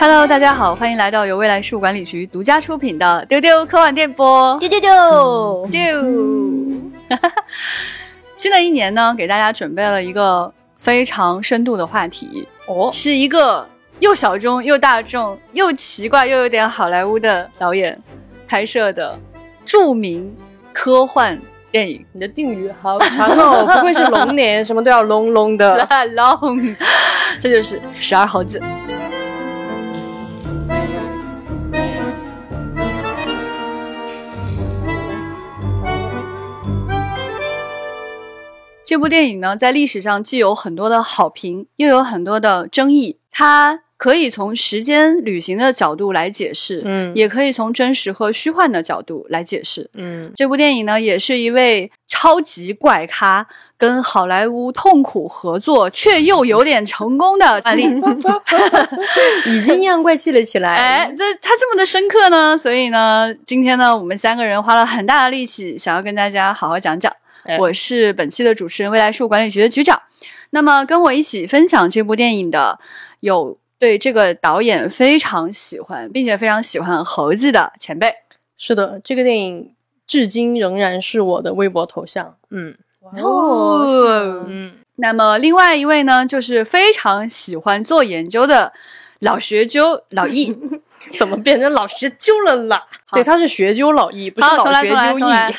Hello，大家好，欢迎来到由未来事务管理局独家出品的丢丢科幻电波。丢丢丢，丢，新的一年呢，给大家准备了一个非常深度的话题，哦，是一个又小众又大众又奇怪又有点好莱坞的导演拍摄的著名科幻电影。你的定语好长哦，不愧是龙年，什么都要隆隆的。long，这就是十二猴子。这部电影呢，在历史上既有很多的好评，又有很多的争议。它可以从时间旅行的角度来解释，嗯也可以从真实和虚幻的角度来解释。嗯，这部电影呢，也是一位超级怪咖跟好莱坞痛苦合作，却又有点成功的 案例。已经阴阳怪气了起来。哎，这他这么的深刻呢，所以呢，今天呢，我们三个人花了很大的力气，想要跟大家好好讲讲。哎我是本期的主持人，未来事务管理局的局长。那么，跟我一起分享这部电影的有对这个导演非常喜欢，并且非常喜欢猴子的前辈。是的，这个电影至今仍然是我的微博头像。嗯哦嗯，那么另外一位呢，就是非常喜欢做研究的老学究老易。怎么变成老学究了啦？对，他是学究老易，不是老学重来，究重来易。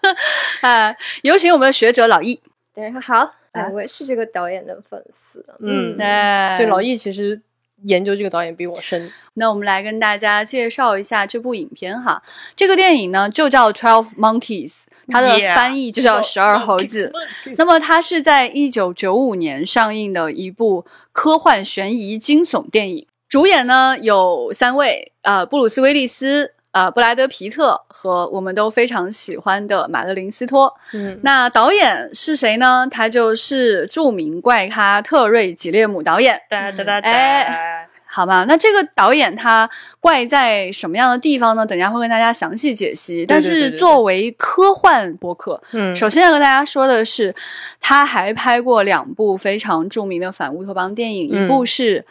哎，有请我们的学者老易。对，好，啊哎，我也是这个导演的粉丝。嗯哎，对，老易其实研究这个导演比我深。那我们来跟大家介绍一下这部影片哈。这个电影呢就叫《Twelve Monkeys》，它的翻译就叫十二猴子。那么它是在一九九五年上映的一部科幻悬疑惊悚电影，主演呢有三位，呃，布鲁斯威利斯。呃，布莱德皮特和我们都非常喜欢的马德琳斯托。嗯，那导演是谁呢？他就是著名怪咖特瑞吉列姆导演。哒哒哒哎好吧，那这个导演他怪在什么样的地方呢？等一下会跟大家详细解析。但是作为科幻播客，嗯，首先要跟大家说的是，他还拍过两部非常著名的反乌托邦电影，嗯一部是。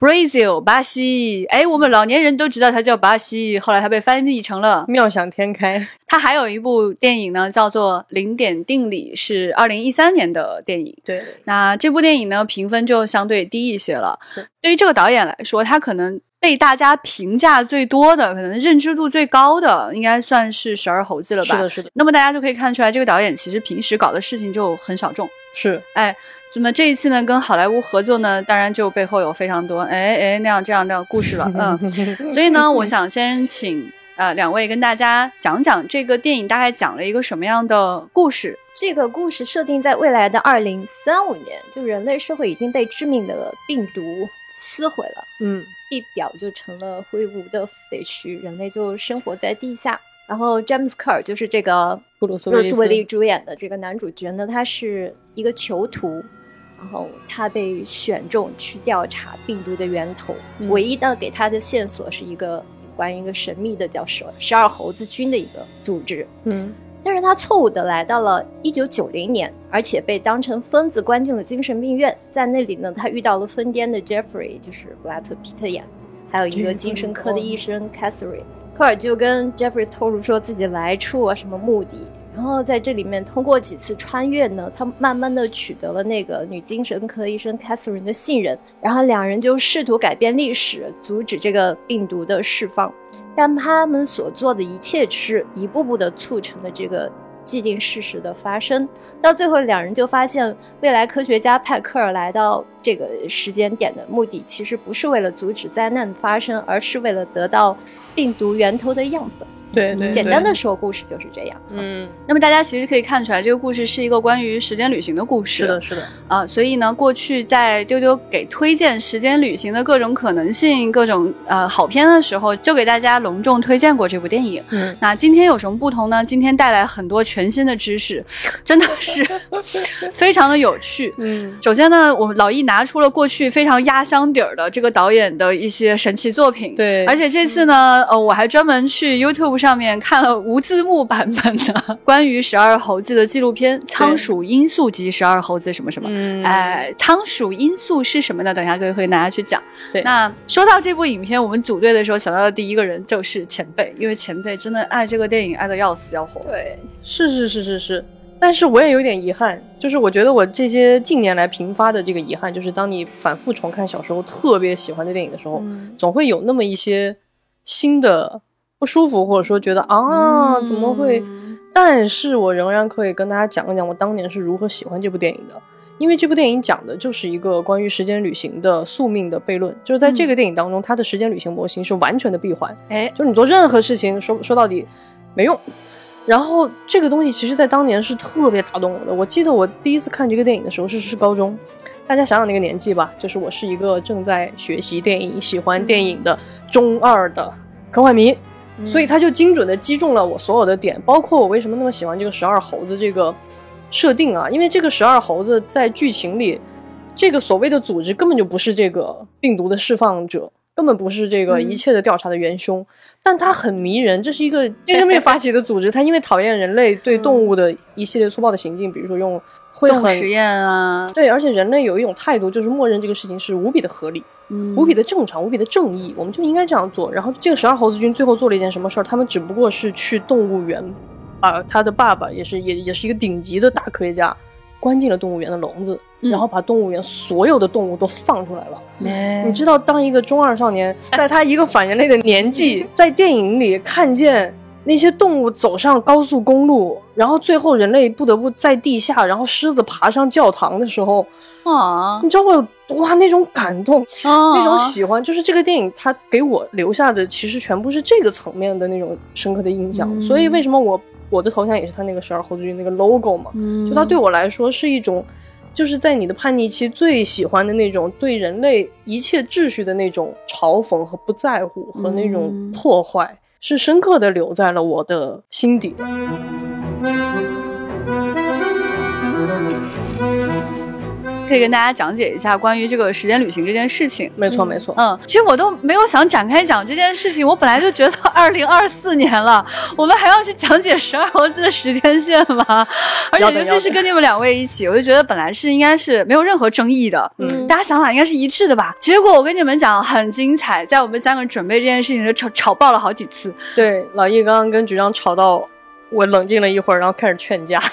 Brazil 巴西，哎，我们老年人都知道它叫巴西，后来它被翻译成了。妙想天开。它还有一部电影呢，叫做《零点定理》，是二零一三年的电影。对，那这部电影呢，评分就相对低一些了对。对于这个导演来说，他可能被大家评价最多的，可能认知度最高的，应该算是《十二猴子》了吧？是的，是的，那么大家就可以看出来，这个导演其实平时搞的事情就很小众。是。哎，那么这一次呢，跟好莱坞合作呢，当然就背后有非常多哎哎那样这样的故事了。嗯，所以呢，我想先请呃两位跟大家讲讲这个电影大概讲了一个什么样的故事。这个故事设定在未来的二零三五年，就人类社会已经被致命的病毒撕毁了，嗯。地表就成了灰无的废墟，人类就生活在地下。然后詹姆斯科尔就是这个布鲁斯威利利主演的这个男主角呢，他是一个囚徒，然后他被选中去调查病毒的源头，嗯。唯一的给他的线索是一个关于一个神秘的叫十十二猴子军的一个组织，嗯但是他错误的来到了一九九零年，而且被当成疯子关进了精神病院。在那里呢，他遇到了疯癫的 Jeffrey，就是布拉特皮特演，还有一个精神科的医生 Catherine。科尔就跟 Jeffrey 透露说自己来处啊，什么目的。然后在这里面通过几次穿越呢，他慢慢的取得了那个女精神科医生 Catherine 的信任，然后两人就试图改变历史，阻止这个病毒的释放。但他们所做的一切是一步步的促成了这个既定事实的发生。到最后，两人就发现，未来科学家派克尔来到这个时间点的目的，其实不是为了阻止灾难的发生，而是为了得到病毒源头的样本。对对，简单的说，故事就是这样。嗯，那么大家其实可以看出来，这个故事是一个关于时间旅行的故事。是的，是的，啊，所以呢，过去在丢丢给推荐时间旅行的各种可能性、各种呃好片的时候，就给大家隆重推荐过这部电影。嗯，那今天有什么不同呢？今天带来很多全新的知识，真的是 非常的有趣。嗯，首先呢，我们老易拿出了过去非常压箱底儿的这个导演的一些神奇作品。对，而且这次呢，呃，我还专门去 YouTube 上面看了无字幕版本的 关于十二猴子的纪录片《仓鼠因素及十二猴子什么什么》。嗯，哎，仓鼠因素是什么呢？等一下可以和大家去讲。对，那说到这部影片，我们组队的时候想到的第一个人就是前辈，因为前辈真的爱这个电影爱的要死要活。对，是是是是是。但是我也有点遗憾，就是我觉得我这些近年来频发的这个遗憾，就是当你反复重看小时候特别喜欢的电影的时候，总会有那么一些新的不舒服，或者说觉得啊怎么会？但是我仍然可以跟大家讲一讲我当年是如何喜欢这部电影的，因为这部电影讲的就是一个关于时间旅行的宿命的悖论，就是在这个电影当中，它的时间旅行模型是完全的闭环，哎，就是你做任何事情说说到底没用。然后这个东西其实，在当年是特别打动我的。我记得我第一次看这个电影的时候是是高中，大家想想那个年纪吧，就是我是一个正在学习电影、喜欢电影的中二的科幻迷，所以他就精准的击中了我所有的点，包括我为什么那么喜欢这个十二猴子这个设定啊，因为这个十二猴子在剧情里，这个所谓的组织根本就不是这个病毒的释放者。根本不是这个一切的调查的元凶，但它很迷人。这是一个精神病 发起的组织，它因为讨厌人类对动物的一系列粗暴的行径，比如说用会很实验啊，对，而且人类有一种态度，就是默认这个事情是无比的合理，无比的正常，无比的正义，我们就应该这样做。然后这个十二猴子军最后做了一件什么事儿？他们只不过是去动物园，把他的爸爸也是也也是一个顶级的大科学家。关进了动物园的笼子，然后把动物园所有的动物都放出来了。你知道，当一个中二少年 在他一个反人类的年纪，在电影里看见那些动物走上高速公路，然后最后人类不得不在地下，然后狮子爬上教堂的时候，啊，你知道我有哇那种感动，那种喜欢，就是这个电影它给我留下的其实全部是这个层面的那种深刻的印象。所以为什么我？我的头像也是他那个十二猴子军那个 logo 嘛，就它对我来说是一种，就是在你的叛逆期最喜欢的那种对人类一切秩序的那种嘲讽和不在乎和那种破坏，是深刻的留在了我的心底。可以跟大家讲解一下关于这个时间旅行这件事情。没错，没错。嗯，其实我都没有想展开讲这件事情。我本来就觉得 二零二四年了，我们还要去讲解十二猴子的时间线吗？而且尤其是跟你们两位一起，我就觉得本来是应该是没有任何争议的，嗯，大家想法应该是一致的吧？结果我跟你们讲很精彩，在我们三个人准备这件事情的吵吵爆了好几次。对，老易刚刚跟局长吵到，我冷静了一会儿，然后开始劝架。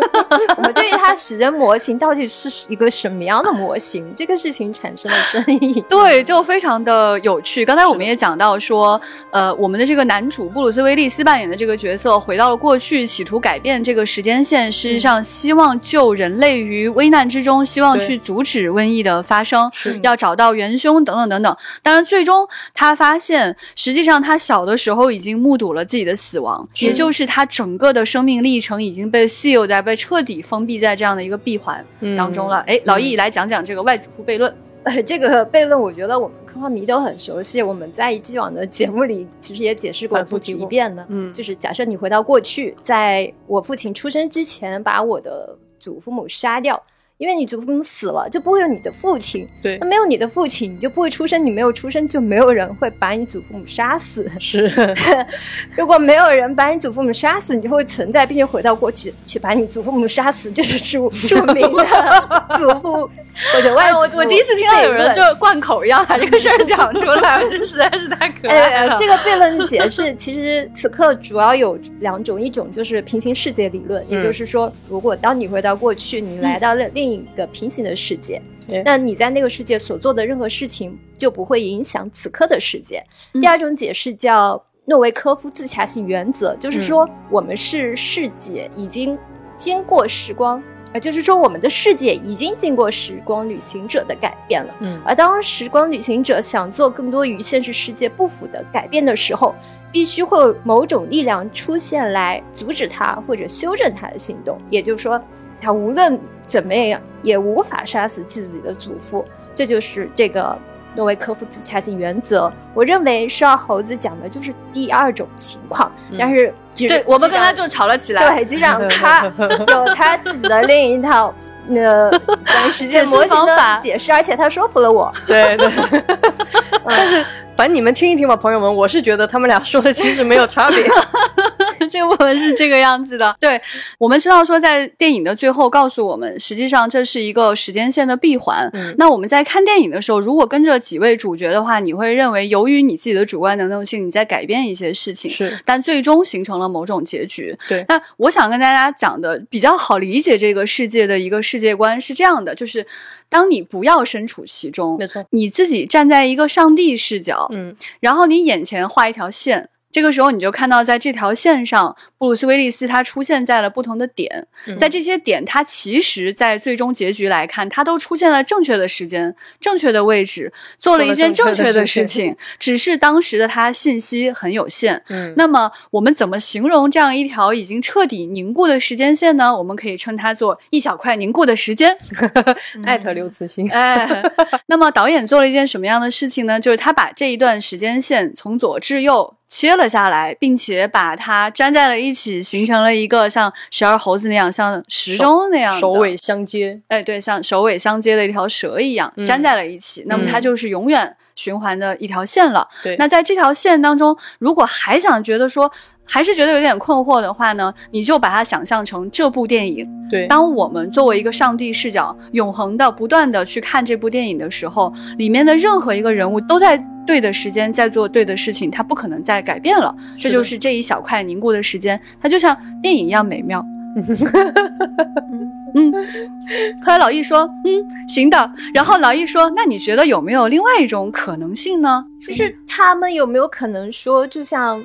我们对于它时间模型到底是一个什么样的模型，这个事情产生了争议。对，就非常的有趣。刚才我们也讲到说，呃，我们的这个男主布鲁斯威利斯扮演的这个角色回到了过去，企图改变这个时间线，实际上希望救人类于危难之中，希望去阻止瘟疫的发生，要找到元凶等等等等。当然，最终他发现，实际上他小的时候已经目睹了自己的死亡，也就是他整个的生命历程已经被 seal 在被。彻底封闭在这样的一个闭环当中了。哎，老易来讲讲这个外祖父悖论。呃，这个悖论，我觉得我们科幻迷都很熟悉。我们在既往的节目里其实也解释过不止一遍的。嗯，就是假设你回到过去，在我父亲出生之前，把我的祖父母杀掉。因为你祖父母死了，就不会有你的父亲。对，那没有你的父亲，你就不会出生。你没有出生，就没有人会把你祖父母杀死。是，如果没有人把你祖父母杀死，你就会存在，并且回到过去去把你祖父母杀死，就是著著名的祖父或者外我我第一次听到有人就贯口一样把这个事儿讲出来，这实在是太可 爱了。这个悖论解释其实此刻主要有两种，一种就是平行世界理论，也就是说，如果当你回到过去，你来到了另另一个平行的世界，那你在那个世界所做的任何事情就不会影响此刻的世界。第二种解释叫诺维科夫自洽性原则，就是说我们是世界已经经过时光，啊，就是说我们的世界已经经过时光旅行者的改变了。嗯，而当时光旅行者想做更多与现实世界不符的改变的时候，必须会有某种力量出现来阻止他或者修正他的行动。也就是说。他无论怎么样也无法杀死自己的祖父，这就是这个诺维科夫自洽性原则。我认为十二猴子讲的就是第二种情况，但是对我们跟他就吵了起来。对，机长他 有他自己的另一套那关于时间模型的解释，而且他说服了我。对对，但是。反正你们听一听吧，朋友们，我是觉得他们俩说的其实没有差别。这个部分是这个样子的，对我们知道说，在电影的最后告诉我们，实际上这是一个时间线的闭环。那我们在看电影的时候，如果跟着几位主角的话，你会认为由于你自己的主观能动性，你在改变一些事情，是，但最终形成了某种结局。对，那我想跟大家讲的比较好理解这个世界的一个世界观是这样的，就是当你不要身处其中，没错，你自己站在一个上帝视角，嗯，然后你眼前画一条线。这个时候，你就看到在这条线上，布鲁斯威利斯他出现在了不同的点，在这些点，他其实，在最终结局来看，他都出现了正确的时间、正确的位置，做了一件正确的事情，只是当时的他信息很有限。嗯，那么我们怎么形容这样一条已经彻底凝固的时间线呢？我们可以称它做一小块凝固的时间。艾特刘慈欣。哎，那么导演做了一件什么样的事情呢？就是他把这一段时间线从左至右。切了下来，并且把它粘在了一起，形成了一个像十二猴子那样，像时钟那样首尾相接。哎，对，像首尾相接的一条蛇一样粘在了一起。那么它就是永远循环的一条线了。对。那在这条线当中，如果还想觉得说，还是觉得有点困惑的话呢，你就把它想象成这部电影。对。当我们作为一个上帝视角，永恒的、不断的去看这部电影的时候，里面的任何一个人物都在。对的时间在做对的事情，它不可能再改变了。这就是这一小块凝固的时间，它就像电影一样美妙。嗯，后来老易说：“嗯，行的。”然后老易说：“那你觉得有没有另外一种可能性呢？就是他们有没有可能说，就像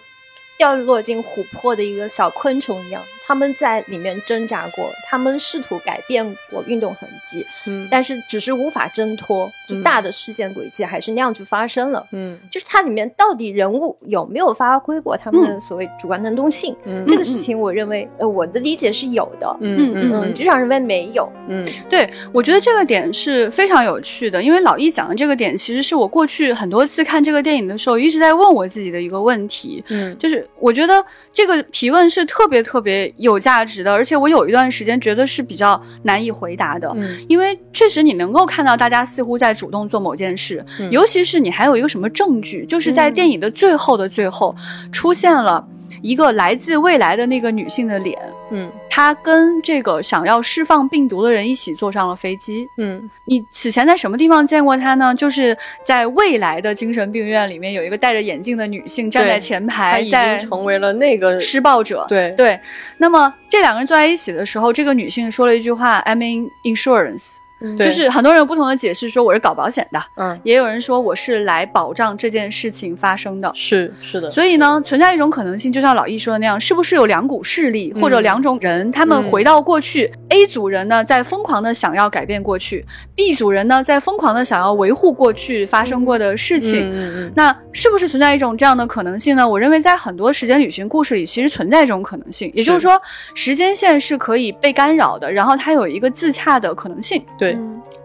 掉落进琥珀的一个小昆虫一样？”他们在里面挣扎过，他们试图改变过运动痕迹，嗯，但是只是无法挣脱，就大的事件轨迹还是那样去发生了，嗯，就是它里面到底人物有没有发挥过他们的所谓主观能动性？嗯，这个事情我认为，呃，我的理解是有的，嗯嗯嗯，局长认为没有，嗯，对，我觉得这个点是非常有趣的，因为老易讲的这个点，其实是我过去很多次看这个电影的时候一直在问我自己的一个问题，嗯，就是我觉得这个提问是特别特别。有价值的，而且我有一段时间觉得是比较难以回答的，嗯，因为确实你能够看到大家似乎在主动做某件事，尤其是你还有一个什么证据，就是在电影的最后的最后出现了。一个来自未来的那个女性的脸，嗯，她跟这个想要释放病毒的人一起坐上了飞机，嗯，你此前在什么地方见过她呢？就是在未来的精神病院里面，有一个戴着眼镜的女性站在前排，已经成为了那个施暴者，对对。那么这两个人坐在一起的时候，这个女性说了一句话：“I'm in insurance。”就是很多人有不同的解释，说我是搞保险的，嗯，也有人说我是来保障这件事情发生的，是是的。所以呢，存在一种可能性，就像老易说的那样，是不是有两股势力或者两种人，他们回到过去？A 组人呢，在疯狂的想要改变过去；B 组人呢，在疯狂的想要维护过去发生过的事情。嗯嗯嗯。那是不是存在一种这样的可能性呢？我认为在很多时间旅行故事里，其实存在这种可能性，也就是说，时间线是可以被干扰的，然后它有一个自洽的可能性。对。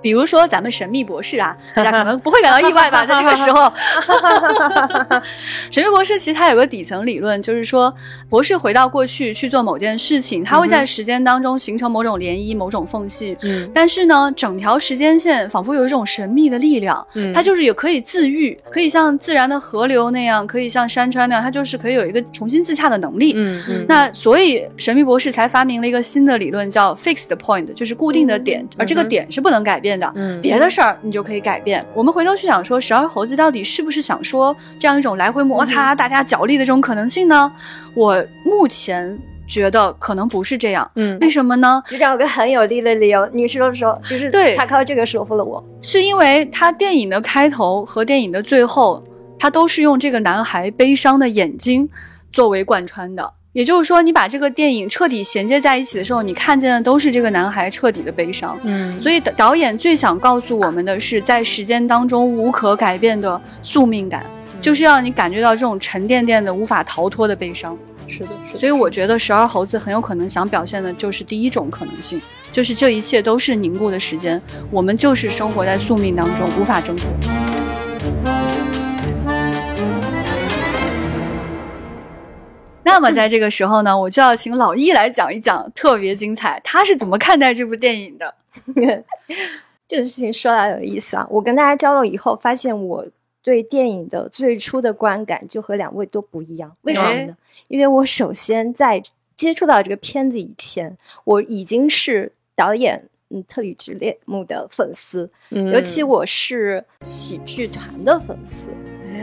比如说咱们神秘博士啊，大家可能不会感到意外吧？在这个时候，神秘博士其实他有个底层理论，就是说博士回到过去去做某件事情，他会在时间当中形成某种涟漪、某种缝隙。嗯，但是呢，整条时间线仿佛有一种神秘的力量，嗯，它就是也可以自愈，可以像自然的河流那样，可以像山川那样，它就是可以有一个重新自洽的能力。嗯嗯，那所以神秘博士才发明了一个新的理论，叫 fixed point，就是固定的点，而这个点是不能改变。的，嗯，别的事儿你就可以改变。我们回头去想说，十二猴子到底是不是想说这样一种来回摩擦、大家角力的这种可能性呢？我目前觉得可能不是这样。嗯，为什么呢？局长有个很有力的理由，你说说，就是对他靠这个说服了我，是因为他电影的开头和电影的最后，他都是用这个男孩悲伤的眼睛作为贯穿的。也就是说，你把这个电影彻底衔接在一起的时候，你看见的都是这个男孩彻底的悲伤。嗯，所以导演最想告诉我们的是，在时间当中无可改变的宿命感，就是让你感觉到这种沉甸甸的、无法逃脱的悲伤。是的，是的。所以我觉得十二猴子很有可能想表现的就是第一种可能性，就是这一切都是凝固的时间，我们就是生活在宿命当中，无法挣脱。那么在这个时候呢，我就要请老易来讲一讲，特别精彩，他是怎么看待这部电影的？这个事情说来有意思啊，我跟大家交流以后，发现我对电影的最初的观感就和两位都不一样。为什么呢？因为我首先在接触到这个片子以前，我已经是导演嗯特里直列姆的粉丝，尤其我是喜剧团的粉丝。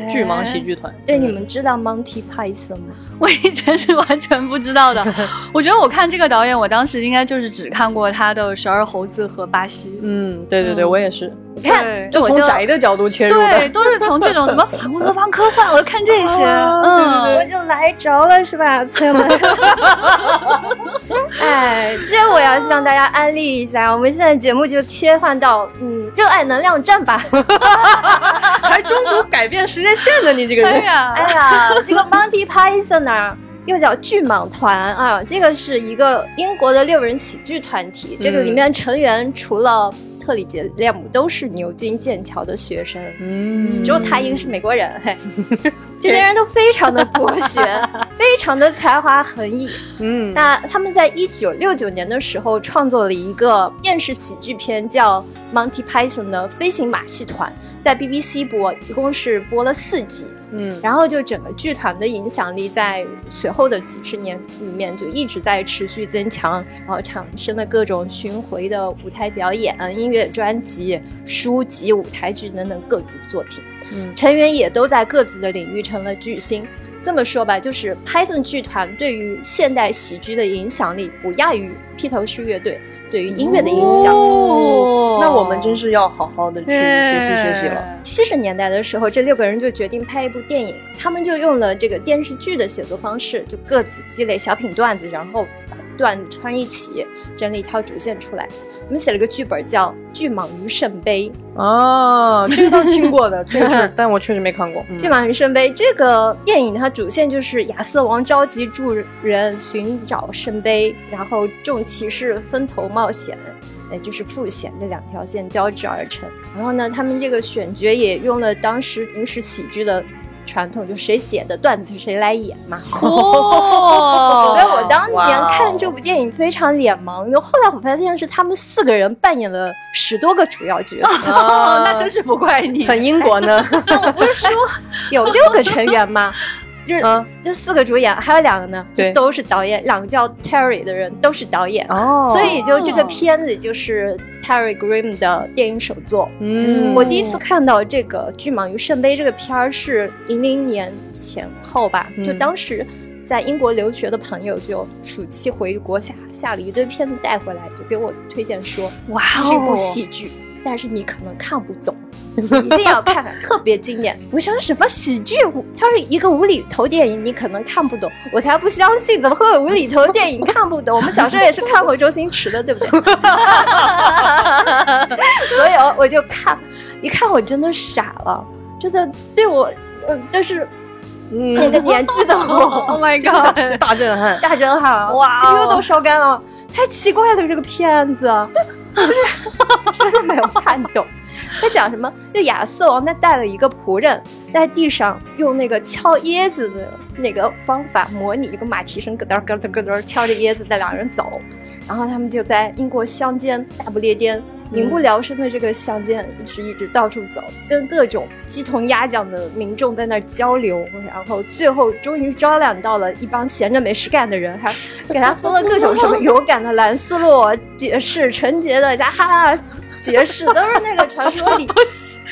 巨蟒喜剧团，对，你们知道 Monty Python 吗？我以前是完全不知道的。我觉得我看这个导演，我当时应该就是只看过他的《十二猴子》和《巴西》。嗯，对对对，我也是。你看，就从宅的角度切入对，都是从这种什么反乌托邦科幻，我看这 些，嗯，我就来着了，是吧，朋友们？哎，这我要向大家安利一下，我们现在节目就切换到嗯，热爱能量站吧，还中途改变时间线呢，你这个人，哎呀，哎呀，这个 Monty Python 呢，又叫巨蟒团啊，这个是一个英国的六人喜剧团体，这个里面成员除了。特里杰列姆都是牛津、剑桥的学生，嗯，只有他一个是美国人。嘿，这些人都非常的博学，非常的才华横溢。嗯，那他们在一九六九年的时候创作了一个电视喜剧片，叫《Monty Python 的飞行马戏团》，在 BBC 播，一共是播了四季。嗯，然后就整个剧团的影响力在随后的几十年里面就一直在持续增强，然后产生了各种巡回的舞台表演、音乐专辑、书籍、舞台剧等等各种作品。嗯，成员也都在各自的领域成了巨星。这么说吧，就是 Python 剧团对于现代喜剧的影响力不亚于披头士乐队。对于音乐的影响，那我们真是要好好的去学习学习了。七十年代的时候，这六个人就决定拍一部电影，他们就用了这个电视剧的写作方式，就各自积累小品段子，然后。段子串一起，整理一条主线出来。我们写了个剧本叫《巨蟒鱼圣杯》哦，这个倒是听过的，这个是，但我确实没看过。《巨蟒鱼圣杯》这个电影，它主线就是亚瑟王召集众人寻找圣杯，然后众骑士分头冒险，哎，就是复险这两条线交织而成。然后呢，他们这个选角也用了当时影视喜剧的。传统就谁写的段子谁来演嘛。哦，所以我当年看这部电影非常脸盲，因为后来我发现是他们四个人扮演了十多个主要角色。哦，那真是不怪你，很英国呢。我不是说有六个成员吗？就是这四个主演，还有两个呢，对，都是导演。两个叫 Terry 的人都是导演哦，所以就这个片子就是 Terry Grim 的电影首作。嗯，我第一次看到这个《巨蟒与圣杯》这个片儿是零零年前后吧，就当时在英国留学的朋友就暑期回国下下了一堆片子带回来，就给我推荐说，哇，是一部喜剧。但是你可能看不懂，一定要看，特别经典。我想什么喜剧？它是一个无厘头电影，你可能看不懂。我才不相信，怎么会有无厘头电影看不懂？我们小时候也是看过周星驰的，对不对？所以我就看，一看我真的傻了，真的对我，嗯，但是那个年纪的我，Oh my God，大震撼，大震撼，哇，CPU 都烧干了，太奇怪了，这个片子。哈哈哈真的没有看懂，他讲什么？就亚瑟王他带了一个仆人，在地上用那个敲椰子的那个方法模拟一个马蹄声，咯噔咯噔咯噔敲着椰子带两人走，然后他们就在英国乡间大不列颠。民不聊生的这个乡间，一直一直到处走，跟各种鸡同鸭讲的民众在那儿交流，然后最后终于招揽到了一帮闲着没事干的人，还给他封了各种什么勇敢的兰斯洛爵士、纯洁的加哈拉爵士，都是那个传说里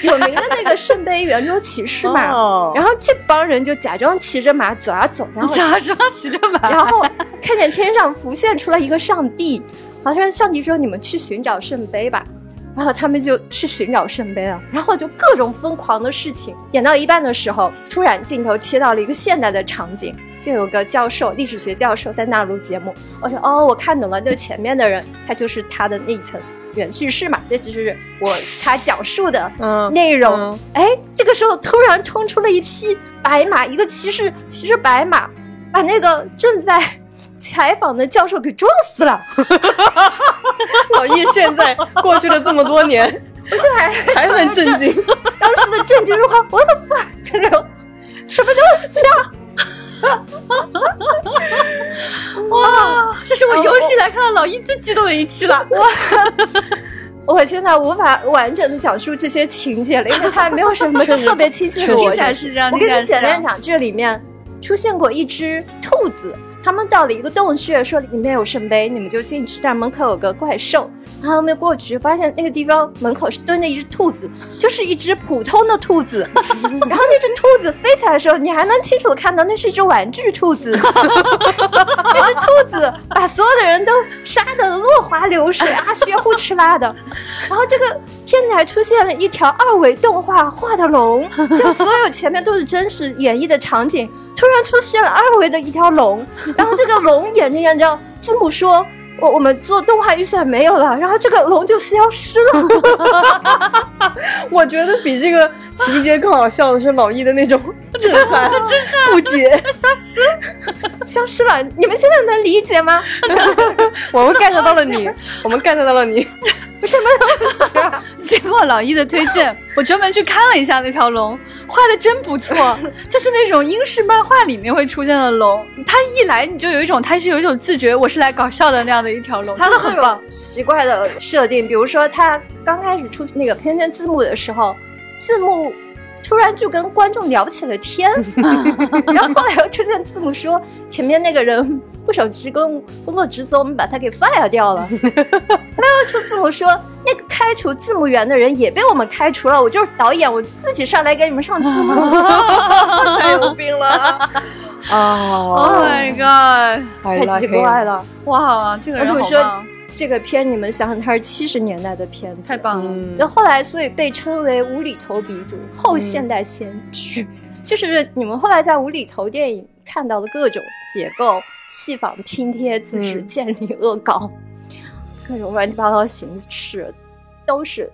有名的那个圣杯圆桌骑士嘛。然后这帮人就假装骑着马走啊走，然后假装骑着马，然后看见天上浮现出来一个上帝。好像上帝说：“你们去寻找圣杯吧。”然后他们就去寻找圣杯了，然后就各种疯狂的事情。演到一半的时候，突然镜头切到了一个现代的场景，就有个教授，历史学教授在那录节目。我说：“哦，我看懂了，就前面的人，他就是他的那一层原叙事嘛，这就是我他讲述的内容。”哎，这个时候突然冲出了一匹白马，一个骑士骑着白马，把那个正在。采访的教授给撞死了，老易现在过去了这么多年，我现在还还很震惊，当时的震惊如何？我的妈，这种什么东西啊？哇，这是我有史以来看到老易最激动的一期了。哇，我现在无法完整的讲述这些情节了，因为它没有什么特别清晰的逻辑。是这样，我跟你简单讲，这里面出现过一只兔子。他们到了一个洞穴，说里面有圣杯，你们就进去。但门口有个怪兽，然后他们过去，发现那个地方门口是蹲着一只兔子，就是一只普通的兔子。然后那只兔子飞起来的时候，你还能清楚的看到那是一只玩具兔子。那只兔子把所有的人都杀得落花流水啊，血呼哧啦的。然后这个片子还出现了一条二维动画画的龙，就所有前面都是真实演绎的场景。突然出现了二维的一条龙，然后这个龙演着演着，字母说：“我我们做动画预算没有了。”然后这个龙就消失了。我觉得比这个情节更好笑的是老易的那种 震撼、不解、消失、消失了。你们现在能理解吗？我们 get 到了你，我们 get 到了你。什么？经过老一的推荐，我专门去看了一下那条龙，画的真不错，就是那种英式漫画里面会出现的龙。它一来你就有一种，它是有一种自觉，我是来搞笑的那样的一条龙，真的很棒。奇怪的设定，比如说它刚开始出那个片片字幕的时候，字幕突然就跟观众聊起了天，然后后来又出现字幕说前面那个人。不守职工工作职责，我们把他给 fire 掉了。没有出字幕说那个开除字幕员的人也被我们开除了。我就是导演，我自己上来给你们上字幕，太有病了啊！Oh my god，太奇怪了！哇，这个人怎么说这个片？你们想想，它是七十年代的片子，太棒了。就后来，所以被称为无厘头鼻祖、后现代先驱。就是你们后来在无厘头电影看到的各种结构。戏仿拼贴、自制、建立恶搞，各种乱七八糟形式，都是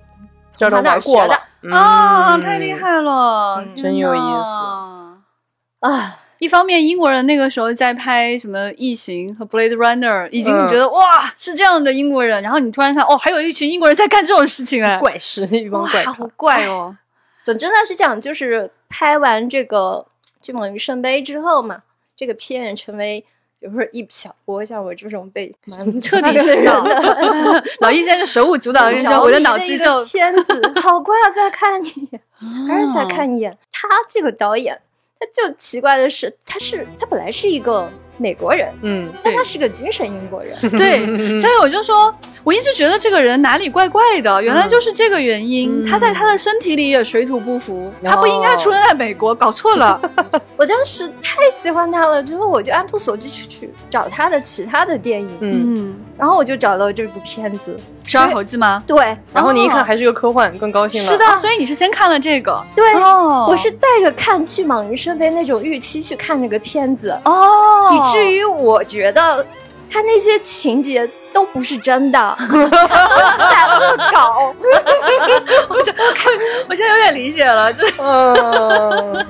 从他那儿学的啊！太厉害了，真有意思啊！一方面，英国人那个时候在拍什么《异形》和《Blade Runner》，已经觉得哇是这样的英国人，然后你突然看哦，还有一群英国人在干这种事情哎，怪事一帮怪，好怪哦！总之呢是讲，就是拍完这个《巨蟒与圣杯》之后嘛，这个片成为。有时候一小波像我这种被 彻底洗脑的 老易现在就手舞足蹈 的跟着我的脑子就片子，好乖啊！再看一眼，还是再看一眼。他这个导演，他就奇怪的是，他是他本来是一个。美国人，嗯，但他是个精神英国人，对，所以我就说，我一直觉得这个人哪里怪怪的，原来就是这个原因，他在他的身体里也水土不服，他不应该出生在美国，搞错了。我当时太喜欢他了，之后我就按图索骥去去找他的其他的电影，嗯，然后我就找到这部片子。十二猴子吗？对，然后你一看还是个科幻，更高兴了。是的，所以你是先看了这个。对，我是带着看《巨蟒与圣杯》那种预期去看这个片子哦，以至于我觉得他那些情节都不是真的，都是在恶搞。我我看，我现在有点理解了，就嗯。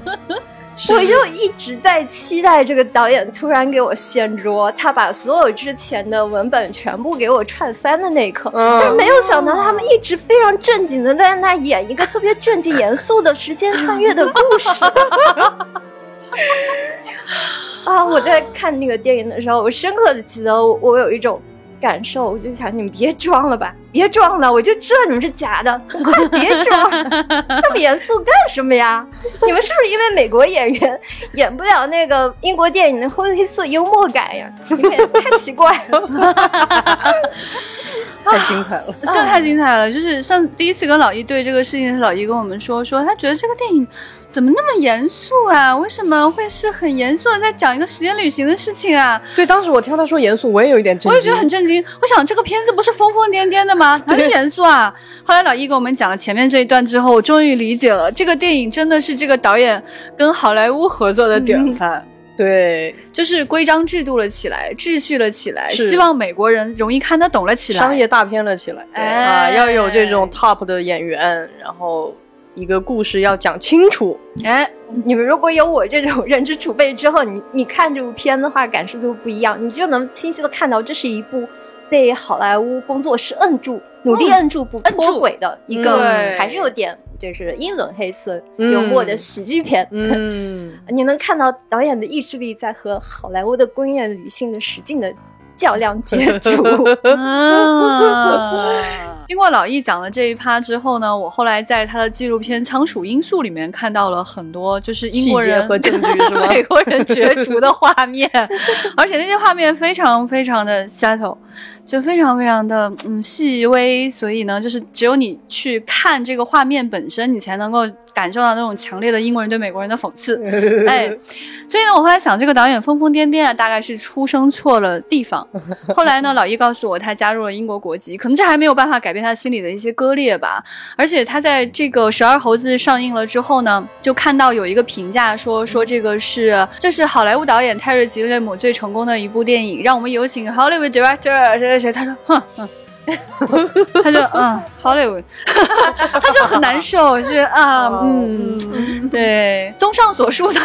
我就一直在期待这个导演突然给我掀桌，他把所有之前的文本全部给我串翻的那一刻。但是没有想到，他们一直非常正经的在那演一个特别正经严肃的时间穿越的故事。啊！我在看那个电影的时候，我深刻的记得，我有一种。感受，我就想你们别装了吧，别装了，我就知道你们是假的，快别装，那么严肃干什么呀？你们是不是因为美国演员演不了那个英国电影的黑色幽默感呀？你们太奇怪了。太精彩了，这太精彩了！就是上第一次跟老一对这个事情，老一跟我们说，说他觉得这个电影怎么那么严肃啊？为什么会是很严肃的在讲一个时间旅行的事情啊？对，当时我听他说严肃，我也有一点震惊，我也觉得很震惊。我想这个片子不是疯疯癫癫的吗？哪里严肃啊？后来老易给我们讲了前面这一段之后，我终于理解了，这个电影真的是这个导演跟好莱坞合作的典范。对，就是规章制度了起来，秩序了起来，希望美国人容易看得懂了起来，商业大片了起来。啊，要有这种 top 的演员，然后一个故事要讲清楚。哎，你们如果有我这种认知储备之后，你你看这部片的话，感受就不一样，你就能清晰的看到这是一部被好莱坞工作室摁住、努力摁住不脱轨的一个，还是有点。就是英伦黑色幽默的喜剧片，嗯，你能看到导演的意志力在和好莱坞的工业女性的使劲的较量 角逐。经过老易讲了这一趴之后呢，我后来在他的纪录片《仓鼠因素》里面看到了很多就是英国人和证据是吗？美国人角逐的画面，而且那些画面非常非常的 subtle，就非常非常的嗯细微，所以呢，就是只有你去看这个画面本身，你才能够。感受到那种强烈的英国人对美国人的讽刺，哎，所以呢，我后来想，这个导演疯疯癫癫啊，大概是出生错了地方。后来呢，老易告诉我，他加入了英国国籍，可能这还没有办法改变他心里的一些割裂吧。而且他在这个《十二猴子》上映了之后呢，就看到有一个评价说，说这个是这是好莱坞导演泰瑞吉列姆最成功的一部电影，让我们有请 Hollywood director 谁。他说，哼哼。他就嗯，好嘞，他就很难受，就是啊，嗯，对，综上所述的，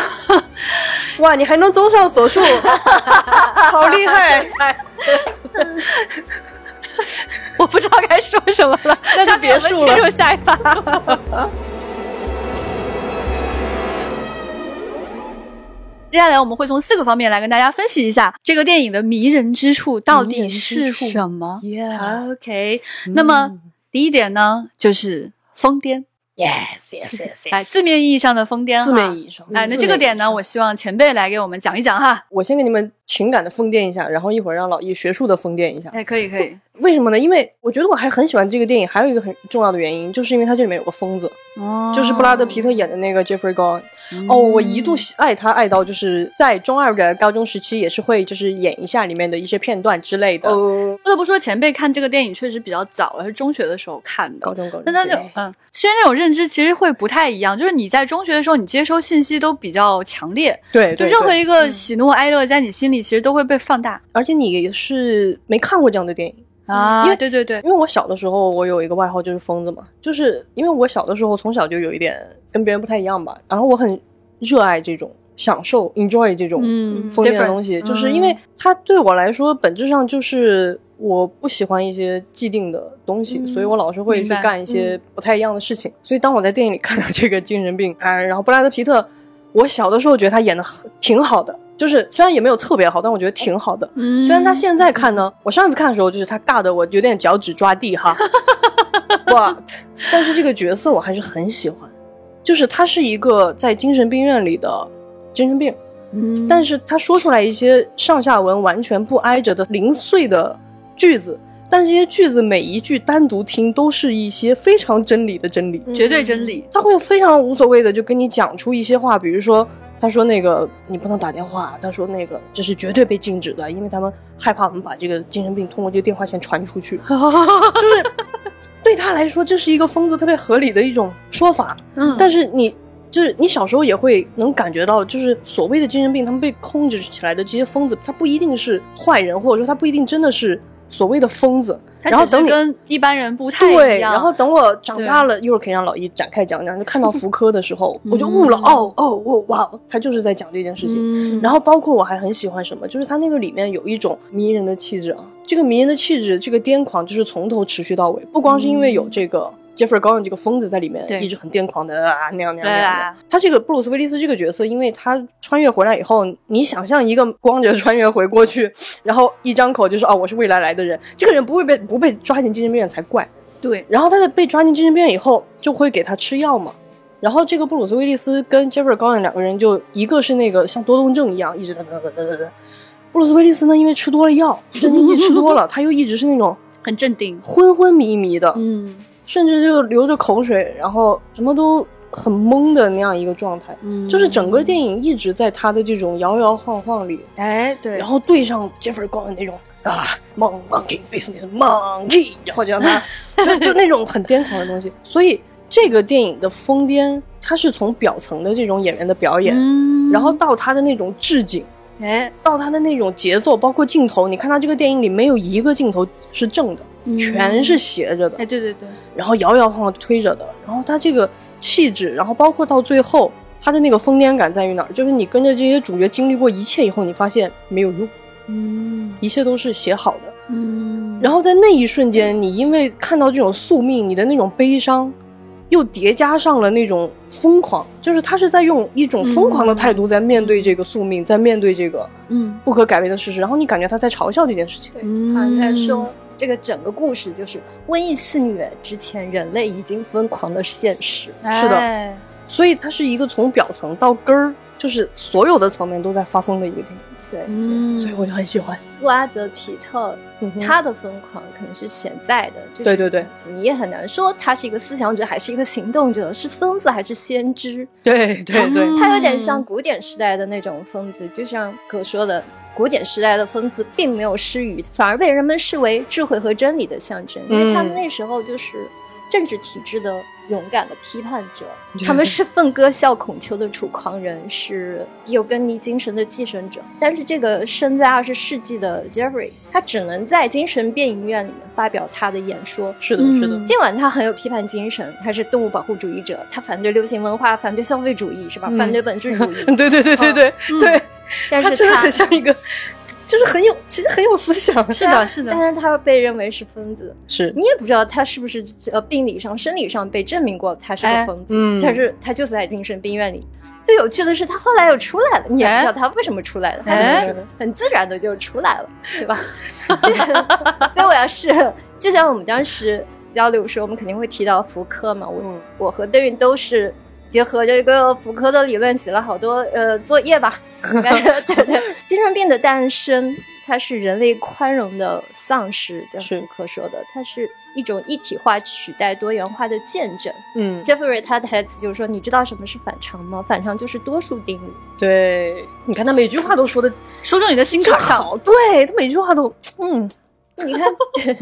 哇，你还能综上所述，好厉害！我不知道该说什么了，那就别说了，进入下一发。接下来我们会从四个方面来跟大家分析一下这个电影的迷人之处到底是什么。OK，那么第一点呢，就是疯癫。Yes，Yes，Yes。哎，字面意义上的疯癫。字情感的疯癫一下，然后一会儿让老易学术的疯癫一下。哎，可以，可以。为什么呢？因为我觉得我还很喜欢这个电影，还有一个很重要的原因，就是因为它这里面有个疯子，哦就是布拉德皮特演的那个 Jeffrey g o n 哦，我一度爱他爱到就是在中二的高中时期也是会就是演一下里面的一些片段之类的。不得不说，前辈看这个电影确实比较早了，是中学的时候看的。高中高中。那他就嗯，其实那种认知其实会不太一样，就是你在中学的时候，你接收信息都比较强烈。对，就任何一个喜怒哀乐在你心里其实都会被放大，而且你是没看过这样的电影。啊，因为对对对，因为我小的时候，我有一个外号就是疯子嘛，就是因为我小的时候从小就有一点跟别人不太一样吧，然后我很热爱这种享受，enjoy 这种疯癫的东西，就是因为它对我来说本质上就是我不喜欢一些既定的东西，所以我老是会去干一些不太一样的事情。所以当我在电影里看到这个精神病啊，然后布拉德皮特，我小的时候觉得他演的挺好的。就是虽然也没有特别好，但我觉得挺好的。虽然他现在看呢，我上次看的时候就是他尬的我有点脚趾抓地哈。But，但是这个角色我还是很喜欢，就是他是一个在精神病院里的精神病，嗯，但是他说出来一些上下文完全不挨着的零碎的句子，但这些句子每一句单独听都是一些非常真理的真理，绝对真理。他会非常无所谓的就跟你讲出一些话，比如说。他说：“那个你不能打电话。”他说：“那个这是绝对被禁止的，因为他们害怕我们把这个精神病通过这个电话线传出去。”就是对他来说，这是一个疯子特别合理的一种说法。嗯，但是你就是你小时候也会能感觉到，就是所谓的精神病，他们被控制起来的这些疯子，他不一定是坏人，或者说他不一定真的是所谓的疯子。然后等跟一般人不太一样。然后等我长大了，一会儿可以让老易展开讲讲。就看到 福柯的时候，我就悟了。哦哦哦，哇，他就是在讲这件事情。然后包括我还很喜欢什么，就是他那个里面有一种迷人的气质啊。这个迷人的气质，这个癫狂，就是从头持续到尾，不光是因为有这个。Jeffrey g o r d o n 这个疯子在里面一直很癫狂的啊那样那样那样的。他这个布鲁斯威利斯这个角色，因为他穿越回来以后，你想象一个光着穿越回过去，然后一张口就是哦我是未来来的人，这个人不会被不被抓进精神病院才怪。对，然后他在被抓进精神病院以后，就会给他吃药嘛。然后这个布鲁斯威利斯跟 Jeffrey g o r d o n 两个人就一个是那个像多动症一样一直在嘚嘚嘚嘚嘚，布鲁斯威利斯呢因为吃多了药，镇静剂吃多了，他又一直是那种 很镇定、昏昏迷迷的。嗯。甚至就流着口水，然后什么都很懵的那样一个状态，嗯，就是整个电影一直在他的这种摇摇晃晃里，哎，对，然后对上 Jeffrey o n 那种啊，monkey business monkey，然后就让他 就就那种很癫狂的东西，所以这个电影的疯癫，它是从表层的这种演员的表演，然后到他的那种置景，哎，到他的那种节奏，包括镜头，你看他这个电影里没有一个镜头是正的。全是斜着的，哎，对对对，然后摇摇晃晃推着的，然后他这个气质，然后包括到最后他的那个疯癫感在于哪儿？就是你跟着这些主角经历过一切以后，你发现没有用，嗯，一切都是写好的，嗯，然后在那一瞬间，你因为看到这种宿命，你的那种悲伤。又叠加上了那种疯狂，就是他是在用一种疯狂的态度在面对这个宿命，在面对这个嗯。不可改变的事实，然后你感觉他在嘲笑这件事情，对，他在说这个整个故事就是瘟疫肆虐之前，人类已经疯狂的现实。是的，所以它是一个从表层到根儿，就是所有的层面都在发疯的一个电影。对，嗯，所以我就很喜欢。布拉德皮特，他的疯狂可能是潜在的。对对对，你也很难说他是一个思想者还是一个行动者，是疯子还是先知？对对对，他有点像古典时代的那种疯子，就像哥说的，古典时代的疯子并没有失语，反而被人们视为智慧和真理的象征，因为他们那时候就是政治体制的。勇敢的批判者，他们是愤歌笑孔丘的楚狂人，是迪欧根尼精神的继承者。但是这个生在二十世纪的 Jeffrey，他只能在精神病影院里面发表他的演说。是的，是的。尽管他很有批判精神，他是动物保护主义者，他反对流行文化，反对消费主义，是吧？反对本质主义。对对对对对对。但是他真的很像一个。就是很有，其实很有思想，是的，是的。但是他被认为是疯子，是你也不知道他是不是呃病理上、生理上被证明过他是个疯子，嗯，但是他就是在精神病院里。最有趣的是他后来又出来了，你也不知道他为什么出来了，他很自然的就出来了，对吧？所以我要是就像我们当时交流时，我们肯定会提到福柯嘛，我我和邓云都是。结合这个福柯的理论写了好多呃作业吧，对对，精神病的诞生，它是人类宽容的丧失，叫福柯说的，它是一种一体化取代多元化的见证。嗯，Jeffrey 他的台词就是说，你知道什么是反常吗？反常就是多数定律。对，你看他每句话都说的说中你的心坎上，对他每句话都嗯，你看，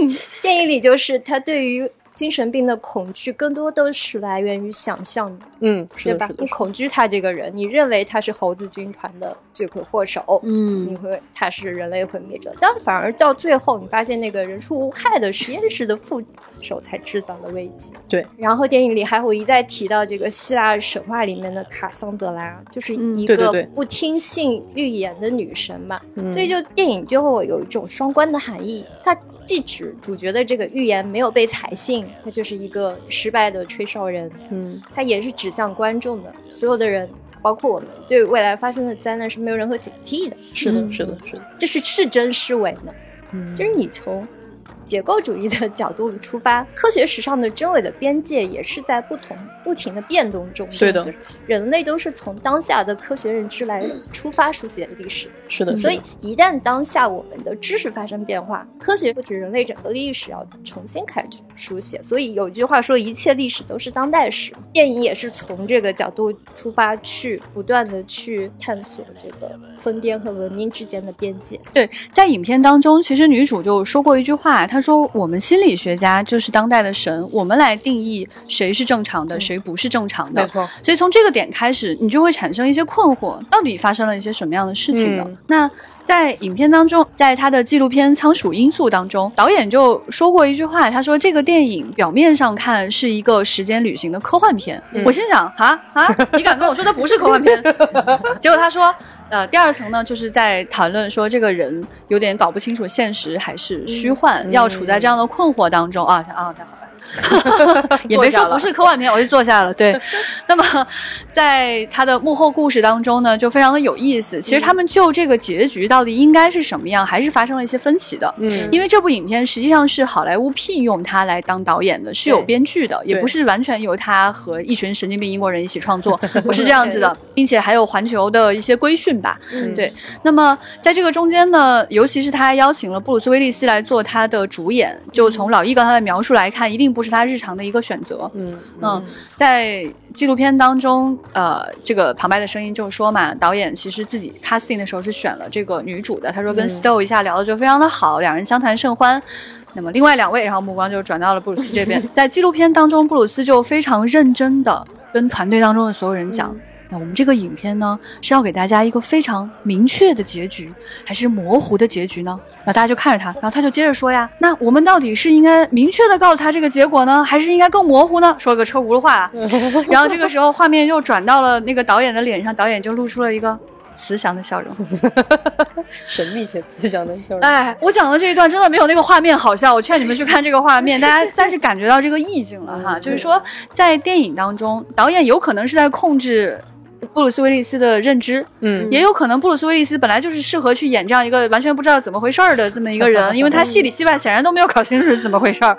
嗯，电影里就是他对于。精神病的恐惧更多都是来源于想象的，嗯，对吧？你恐惧他这个人，你认为他是猴子军团的罪魁祸首，嗯，你会他是人类毁灭者，但反而到最后，你发现那个人畜无害的实验室的副手才制造了危机。对，然后电影里还会一再提到这个希腊神话里面的卡桑德拉，就是一个不听信预言的女神嘛，所以就电影就会有一种双关的含义，它。既指主角的这个预言没有被采信，他就是一个失败的吹哨人。嗯，他也是指向观众的，所有的人，包括我们，对未来发生的灾难是没有任何警惕的。是的，是的，是的，这是是真是伪呢？嗯，就是你从。结构主义的角度出发，科学史上的真伪的边界也是在不同、不停的变动中。对的，人类都是从当下的科学认知来出发书写历史。是的，所以一旦当下我们的知识发生变化，科学或者人类整个历史要重新开始书写。所以有句话说，一切历史都是当代史。电影也是从这个角度出发，去不断的去探索这个疯癫和文明之间的边界。对，在影片当中，其实女主就说过一句话。他说：“我们心理学家就是当代的神，我们来定义谁是正常的，谁不是正常的。没错。所以从这个点开始，你就会产生一些困惑：到底发生了一些什么样的事情呢？那在影片当中，在他的纪录片《仓鼠因素》当中，导演就说过一句话：他说这个电影表面上看是一个时间旅行的科幻片。我心想：啊啊，你敢跟我说它不是科幻片？结果他说：呃，第二层呢，就是在谈论说这个人有点搞不清楚现实还是虚幻要。”要处在这样的困惑当中啊啊，太好了，也没说不是科幻片，我就坐下了。对，那么在他的幕后故事当中呢，就非常的有意思。其实他们就这个结局到底应该是什么样，还是发生了一些分歧的。嗯，因为这部影片实际上是好莱坞聘用他来当导演的，是有编剧的，也不是完全由他和一群神经病英国人一起创作，不是这样子的，并且还有环球的一些规训吧。嗯，对。那么在这个中间呢，尤其是他还邀请了布鲁斯威利斯来做他的。主演就从老易刚才的描述来看，一定不是他日常的一个选择。嗯嗯，在纪录片当中，呃，这个旁白的声音就说嘛，导演其实自己 casting 的时候是选了这个女主的。他说跟 Stowe 一下聊的就非常的好，两人相谈甚欢。那么另外两位，然后目光就转到了布鲁斯这边。在纪录片当中，布鲁斯就非常认真的跟团队当中的所有人讲。那我们这个影片呢，是要给大家一个非常明确的结局，还是模糊的结局呢？然后大家就看着他，然后他就接着说呀：“那我们到底是应该明确的告诉他这个结果呢，还是应该更模糊呢？”说了个车轱辘话。然后这个时候画面又转到了那个导演的脸上，导演就露出了一个慈祥的笑容，神秘且慈祥的笑容。哎，我讲的这一段真的没有那个画面好笑，我劝你们去看这个画面，大家但是感觉到这个意境了哈，就是说在电影当中，导演有可能是在控制。布鲁斯威利斯的认知，嗯，也有可能布鲁斯威利斯本来就是适合去演这样一个完全不知道怎么回事儿的这么一个人，因为他戏里戏外显然都没有搞清楚是怎么回事儿。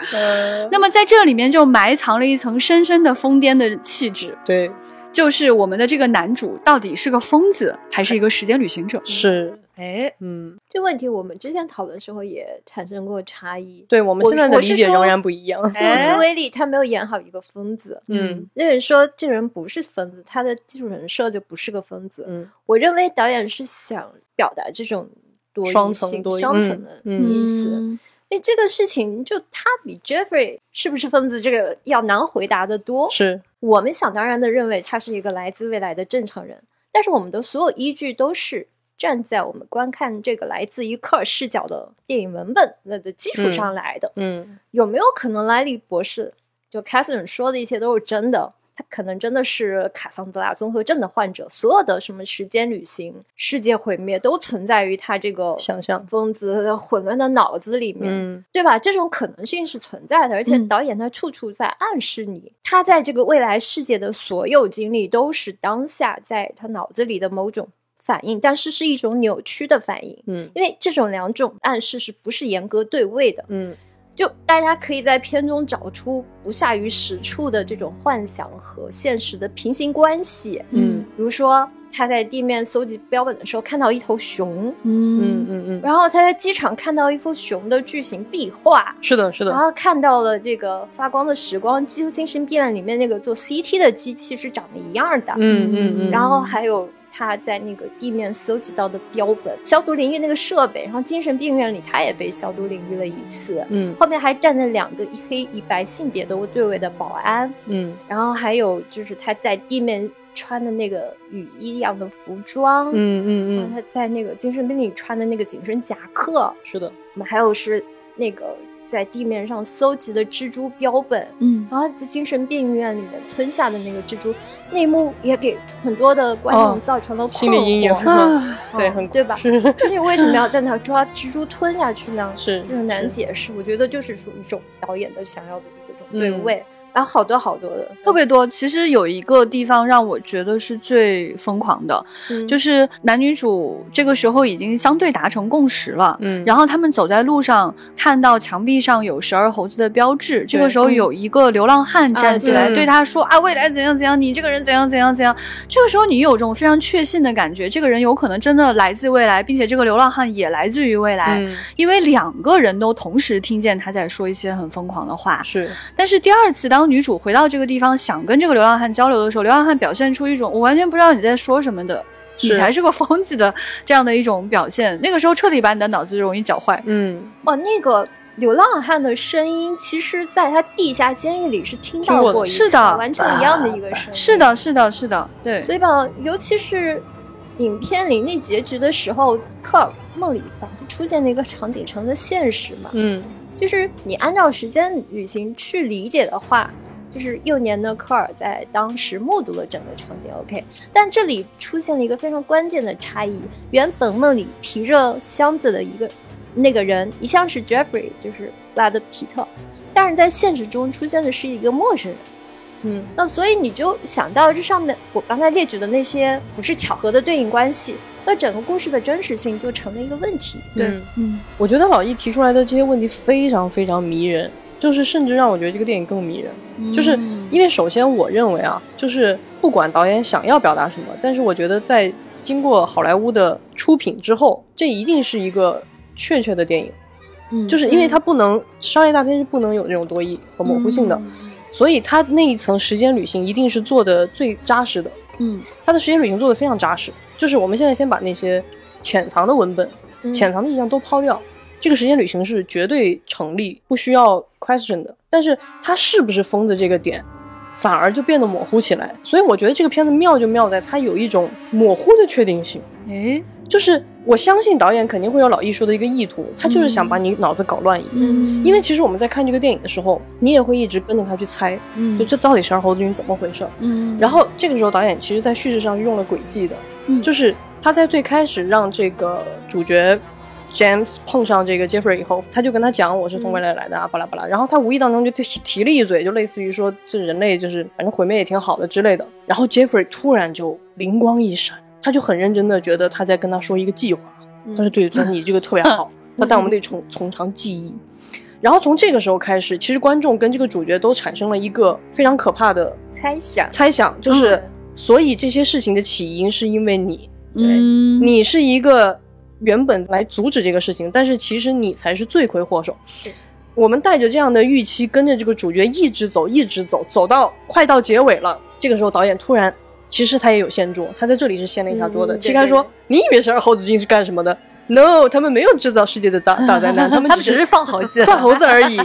那么在这里面就埋藏了一层深深的疯癫的气质。对。就是我们的这个男主到底是个疯子还是一个时间旅行者？是，哎，嗯，这问题我们之前讨论时候也产生过差异。对我们现在的理解仍然不一样。布鲁斯威利他没有演好一个疯子，嗯，那人说这人不是疯子，他的基础人设就不是个疯子。嗯，我认为导演是想表达这种多双层多双层的意思。因为这个事情，就他比 Jeffrey 是不是疯子这个要难回答的多。是我们想当然的认为他是一个来自未来的正常人，但是我们的所有依据都是站在我们观看这个来自于科尔视角的电影文本那的基础上来的。嗯，有没有可能莱利博士就 Catherine 说的一切都是真的？他可能真的是卡桑德拉综合症的患者，所有的什么时间旅行、世界毁灭都存在于他这个想象疯子混乱的脑子里面，嗯，对吧？这种可能性是存在的，而且导演他处处在暗示你，他在这个未来世界的所有经历都是当下在他脑子里的某种反应，但是是一种扭曲的反应，嗯，因为这种两种暗示是不是严格对位的，嗯。就大家可以在片中找出不下于十处的这种幻想和现实的平行关系。嗯，比如说他在地面搜集标本的时候看到一头熊，嗯嗯嗯嗯，然后他在机场看到一幅熊的巨型壁画，是的，是的，然后看到了这个发光的时光机和精神病院里面那个做 CT 的机器是长得一样的。嗯嗯嗯，然后还有。他在那个地面搜集到的标本，消毒淋浴那个设备，然后精神病院里他也被消毒淋浴了一次。嗯，后面还站着两个一黑一白性别的对位的保安。嗯，然后还有就是他在地面穿的那个雨衣一样的服装。嗯嗯嗯，他在那个精神病里穿的那个紧身夹克。是的，我们还有是那个。在地面上搜集的蜘蛛标本，嗯，然后在精神病院里面吞下的那个蜘蛛，那一幕也给很多的观众造成了心理阴影，对，很对吧？就是你为什么要 在那抓蜘蛛吞下去呢？是，就很难解释。我觉得就是属于一种导演的想要的一种对位。然后好多好多的，特别多。其实有一个地方让我觉得是最疯狂的，就是男女主这个时候已经相对达成共识了。嗯，然后他们走在路上，看到墙壁上有十二猴子的标志。这个时候有一个流浪汉站起来对他说：“啊，未来怎样怎样，你这个人怎样怎样怎样。”这个时候你有种非常确信的感觉，这个人有可能真的来自未来，并且这个流浪汉也来自于未来，因为两个人都同时听见他在说一些很疯狂的话。是，但是第二次当。当女主回到这个地方，想跟这个流浪汉交流的时候，流浪汉表现出一种我完全不知道你在说什么的，你才是个疯子的这样的一种表现。那个时候彻底把你的脑子容易搅坏。嗯，哦，那个流浪汉的声音，其实在他地下监狱里是听到过，是的，完全一样的一个声音。是的，是的，是的，对。所以吧，尤其是影片里那结局的时候，科尔梦里仿佛出现了一个场景成了现实嘛。嗯。就是你按照时间旅行去理解的话，就是幼年的科尔在当时目睹了整个场景，OK。但这里出现了一个非常关键的差异：原本梦里提着箱子的一个那个人一向是 Jeffrey，就是拉德皮特，但是在现实中出现的是一个陌生人。嗯，那所以你就想到这上面我刚才列举的那些不是巧合的对应关系。那整个故事的真实性就成了一个问题。对，嗯，我觉得老易提出来的这些问题非常非常迷人，就是甚至让我觉得这个电影更迷人。就是因为首先我认为啊，就是不管导演想要表达什么，但是我觉得在经过好莱坞的出品之后，这一定是一个确切的电影。嗯，就是因为它不能商业大片是不能有这种多义和模糊性的，所以他那一层时间旅行一定是做的最扎实的。嗯，他的时间旅行做的非常扎实。就是我们现在先把那些潜藏的文本、潜藏的意象都抛掉，这个时间旅行是绝对成立，不需要 question 的。但是他是不是疯的这个点，反而就变得模糊起来。所以我觉得这个片子妙就妙在它有一种模糊的确定性。诶，就是我相信导演肯定会有老艺术的一个意图，他就是想把你脑子搞乱一点。嗯，因为其实我们在看这个电影的时候，你也会一直跟着他去猜，嗯，就这到底是二猴子军怎么回事？嗯，然后这个时候导演其实在叙事上是用了诡计的。就是他在最开始让这个主角 James 碰上这个 Jeffrey 以后，他就跟他讲我是从未来来的啊，巴拉巴拉。然后他无意当中就提提了一嘴，就类似于说这人类就是反正毁灭也挺好的之类的。然后 Jeffrey 突然就灵光一闪，他就很认真的觉得他在跟他说一个计划。他说对，他说你这个特别好，他但我们得从从长计议。然后从这个时候开始，其实观众跟这个主角都产生了一个非常可怕的猜想，猜想就是，所以这些事情的起因是因为你，对，你是一个原本来阻止这个事情，但是其实你才是罪魁祸首。是。我们带着这样的预期，跟着这个主角一直走，一直走，走到快到结尾了，这个时候导演突然，其实他也有掀桌，他在这里是掀了一下桌的，揭开说，你以为十二猴子军是干什么的？No，他们没有制造世界的大大灾难，他们只是放猴子，放猴子而已。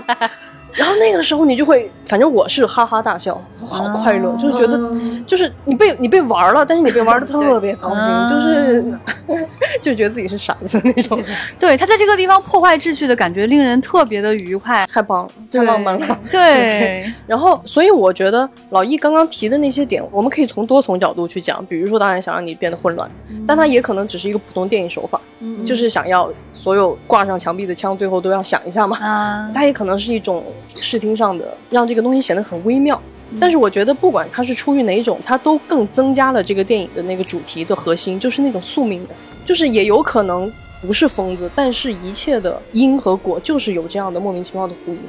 然后那个时候你就会，反正我是哈哈大笑，好快乐，就是觉得，就是你被你被玩了，但是你被玩的特别高兴，就是 就觉得自己是傻子那种。对他在这个地方破坏秩序的感觉，令人特别的愉快，太棒了，太浪漫了。对，然后所以我觉得老易刚刚提的那些点，我们可以从多重角度去讲，比如说导演想让你变得混乱，但他也可能只是一个普通电影手法，就是想要所有挂上墙壁的枪最后都要响一下嘛。啊，他也可能是一种。视听上的让这个东西显得很微妙，但是我觉得不管它是出于哪种，它都更增加了这个电影的那个主题的核心，就是那种宿命感，就是也有可能不是疯子，但是一切的因和果就是有这样的莫名其妙的呼应，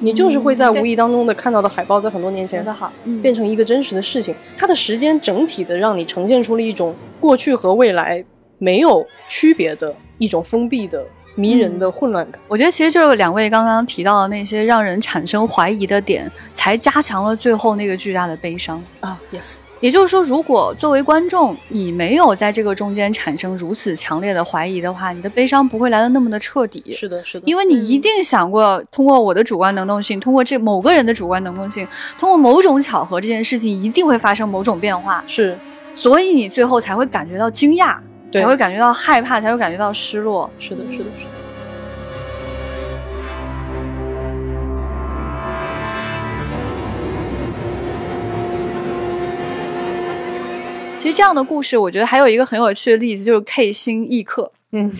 你就是会在无意当中的看到的海报，在很多年前好变成一个真实的事情，它的时间整体的让你呈现出了一种过去和未来没有区别的一种封闭的。迷人的混乱感，我觉得其实就是两位刚刚提到的那些让人产生怀疑的点，才加强了最后那个巨大的悲伤。啊。Yes，也就是说，如果作为观众，你没有在这个中间产生如此强烈的怀疑的话，你的悲伤不会来的那么的彻底。是的，是的，因为你一定想过，通过我的主观能动性，通过这某个人的主观能动性，通过某种巧合，这件事情一定会发生某种变化。是，所以你最后才会感觉到惊讶。才会感觉到害怕，才会感觉到失落。是的，是的，是的。其实这样的故事，我觉得还有一个很有趣的例子，就是 K 星异客。嗯，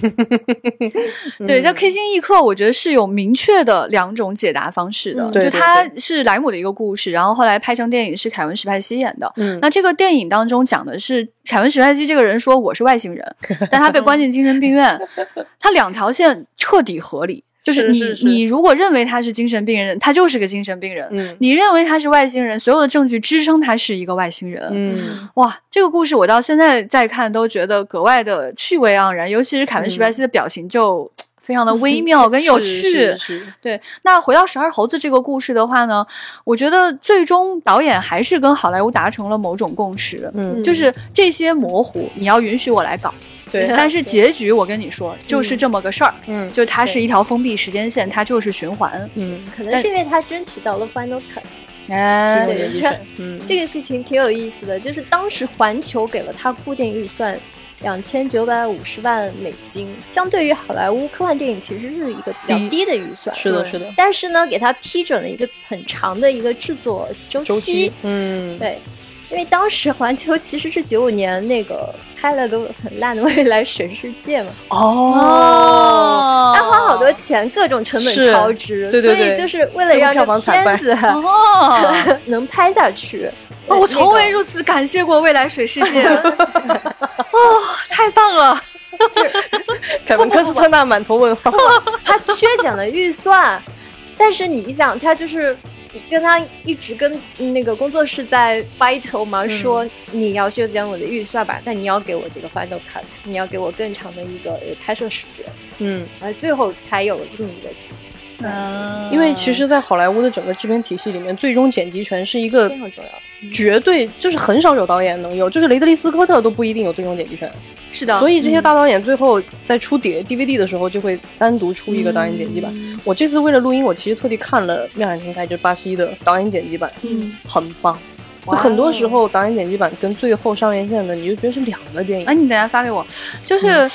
对，在 K 星异客，我觉得是有明确的两种解答方式的。就它是莱姆的一个故事，然后后来拍成电影是凯文史派西演的。嗯，那这个电影当中讲的是凯文史派西这个人说我是外星人，但他被关进精神病院，他两条线彻底合理。就是你，你如果认为他是精神病人，他就是个精神病人。嗯，你认为他是外星人，所有的证据支撑他是一个外星人。嗯，哇，这个故事我到现在再看都觉得格外的趣味盎然，尤其是凯文·史派西的表情就非常的 微妙跟有趣。对，那回到十二猴子这个故事的话呢，我觉得最终导演还是跟好莱坞达成了某种共识。嗯，就是这些模糊，你要允许我来搞。对，但是结局我跟你说，就是这么个事儿。嗯，就它是一条封闭时间线，它就是循环。嗯，可能是因为他争取到了 Final Cut。哎，对对对，嗯，这个事情挺有意思的，就是当时环球给了他固定预算两千九百五十万美金，相对于好莱坞科幻电影其实是一个比较低的预算。是的，是的。但是呢，给他批准了一个很长的一个制作周期。嗯，对。因为当时环球其实是九五年那个拍了个很烂的《未来水世界》嘛，哦，他花好多钱，各种成本超支，对对对，所以就是为了让这片子哦 能拍下去。哦，我从未如此感谢过《未来水世界》，哦，太棒了！凯文科斯特纳满头问号，他削减了预算，但是你想，他就是。跟他一直跟那个工作室在 battle 嘛，说你要削减我的预算吧，但你要给我这个 final cut，你要给我更长的一个拍摄时间，嗯，而最后才有了这么一个。嗯，因为其实，在好莱坞的整个制片体系里面，最终剪辑权是一个非常重要，绝对就是很少有导演能有，就是雷德利·斯科特都不一定有最终剪辑权。是的，所以这些大导演最后在出碟 DVD 的时候，就会单独出一个导演剪辑版。我这次为了录音，我其实特地看了《妙想天开》，就是巴西的导演剪辑版，嗯，很棒。很多时候导演剪辑版跟最后上院线的，你就觉得是两个电影。哎，你等下发给我，就是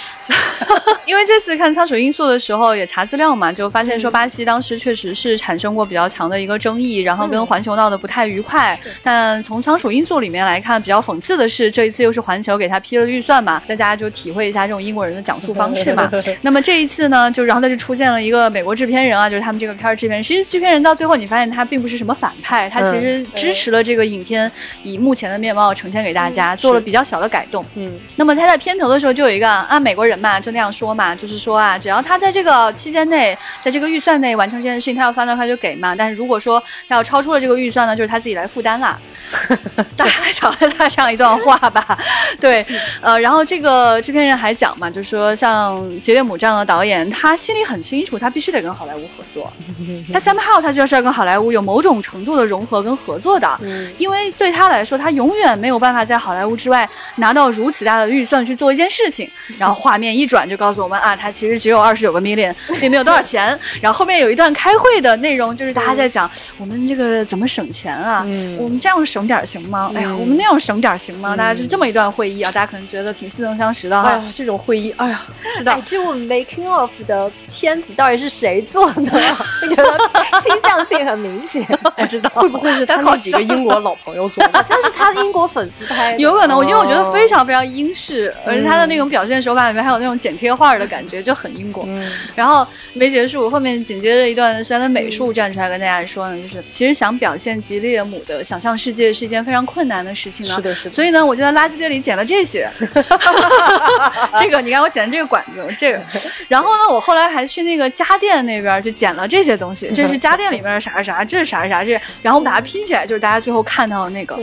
因为这次看《仓鼠因素》的时候也查资料嘛，就发现说巴西当时确实是产生过比较强的一个争议，然后跟环球闹得不太愉快。但从《仓鼠因素》里面来看，比较讽刺的是，这一次又是环球给他批了预算嘛，大家就体会一下这种英国人的讲述方式嘛。那么这一次呢，就然后他就出现了一个美国制片人啊，就是他们这个片儿制片人。其实制片人到最后你发现他并不是什么反派，他其实支持了这个影片以目前的面貌呈现给大家，做了比较小的改动。嗯，那么他在片头的时候就有一个啊，美国人嘛，就那样说嘛，就是说啊，只要他在这个期间内，在这个预算内完成这件事情，他要翻的话就给嘛。但是如果说他要超出了这个预算呢，就是他自己来负担啦。大概讲了他这样一段话吧，对，呃，然后这个制片人还讲嘛，就说像杰列姆这样的导演，他心里很清楚，他必须得跟好莱坞合作。他 somehow 他就是要跟好莱坞有某种程度的融合跟合作的，因为对他来说，他永远没有办法在好莱坞之外拿到如此大的预算去做一件事情。然后画面一转就告诉我们啊，他其实只有二十九个 million，并没有多少钱。然后后面有一段开会的内容，就是大家在讲我们这个怎么省钱啊，我们这样省。省点行吗？哎呀，我们那样省点行吗？大家就这么一段会议啊，大家可能觉得挺似曾相识的哈。这种会议，哎呀，是的。这部 making of 的片子到底是谁做的？我觉得倾向性很明显。不知道会不会是他那几个英国老朋友 好像是他的英国粉丝拍。有可能，我因为我觉得非常非常英式，而且他的那种表现手法里面还有那种剪贴画的感觉，就很英国。然后没结束，后面紧接着一段是他的美术站出来跟大家说呢，就是其实想表现吉列姆的想象世界。是一件非常困难的事情呢，是的，是的。所以呢，我就在垃圾堆里捡了这些。这个，你看我捡的这个管子，这个。然后呢，我后来还去那个家电那边就捡了这些东西。这是家电里面的啥啥，这是啥啥这。然后我们把它拼起来，就是大家最后看到的那个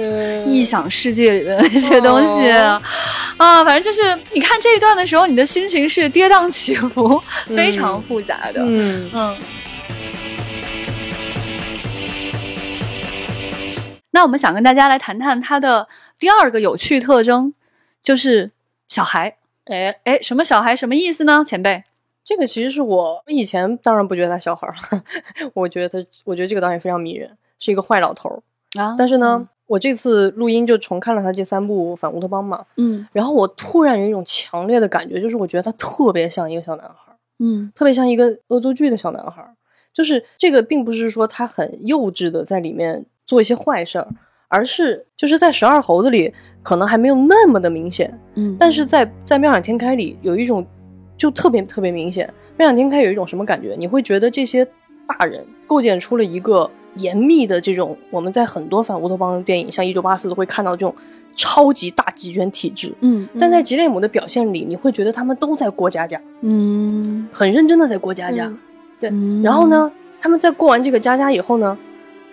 异想世界里面的那些东西啊。反正就是你看这一段的时候，你的心情是跌宕起伏，非常复杂的。嗯嗯。那我们想跟大家来谈谈他的第二个有趣特征，就是小孩。哎哎，什么小孩？什么意思呢？前辈，这个其实是我以前当然不觉得他小孩了，我觉得他，我觉得这个导演非常迷人，是一个坏老头儿啊。但是呢，我这次录音就重看了他这三部反乌托邦嘛，嗯，然后我突然有一种强烈的感觉，就是我觉得他特别像一个小男孩，嗯，特别像一个恶作剧的小男孩。就是这个，并不是说他很幼稚的在里面。做一些坏事儿，而是就是在十二猴子里可能还没有那么的明显，嗯，但是在在妙想天开里有一种就特别特别明显。妙想天开有一种什么感觉？你会觉得这些大人构建出了一个严密的这种我们在很多反乌托邦的电影，像一九八四都会看到这种超级大集权体制，嗯，但在吉列姆的表现里，你会觉得他们都在过家家，嗯，很认真的在过家家，对，然后呢，他们在过完这个家家以后呢？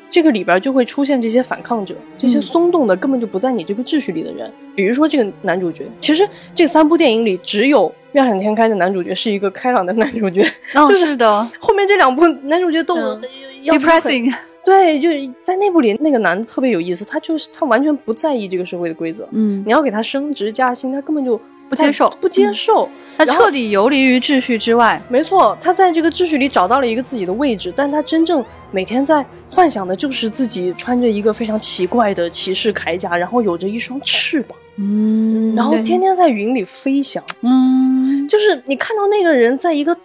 这个里边就会出现这些反抗者，这些松动的根本就不在你这个秩序里的人。比如说这个男主角，其实这三部电影里只有《妙想天开》的男主角是一个开朗的男主角。哦，是的，后面这两部男主角都 depressing。对，就是在内部里那个男的特别有意思，他就是他完全不在意这个社会的规则。嗯，你要给他升职加薪，他根本就。不接受，不接受，他彻底游离于秩序之外。没错，他在这个秩序里找到了一个自己的位置，但他真正每天在幻想的就是自己穿着一个非常奇怪的骑士铠甲，然后有着一双翅膀，嗯，然后天天在云里飞翔，嗯，就是你看到那个人在一个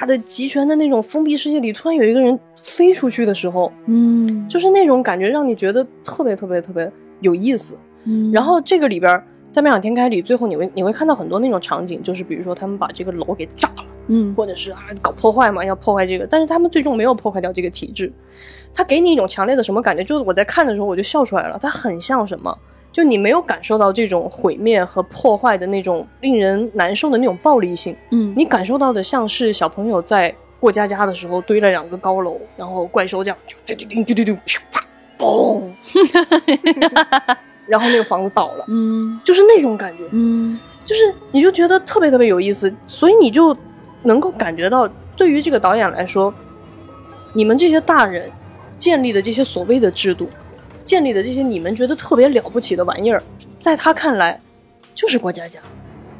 大的集权的那种封闭世界里，突然有一个人飞出去的时候，嗯，就是那种感觉让你觉得特别特别特别有意思，嗯，然后这个里边。在《妙想天开》里，最后你会你会看到很多那种场景，就是比如说他们把这个楼给炸了，嗯，或者是啊搞破坏嘛，要破坏这个，但是他们最终没有破坏掉这个体制。他给你一种强烈的什么感觉？就是我在看的时候我就笑出来了。他很像什么？就你没有感受到这种毁灭和破坏的那种令人难受的那种暴力性，嗯，你感受到的像是小朋友在过家家的时候堆了两个高楼，然后怪兽这样就丢丢丢丢丢啪嘣。然后那个房子倒了，嗯，就是那种感觉，嗯，就是你就觉得特别特别有意思，所以你就能够感觉到，对于这个导演来说，你们这些大人建立的这些所谓的制度，建立的这些你们觉得特别了不起的玩意儿，在他看来就是过家家，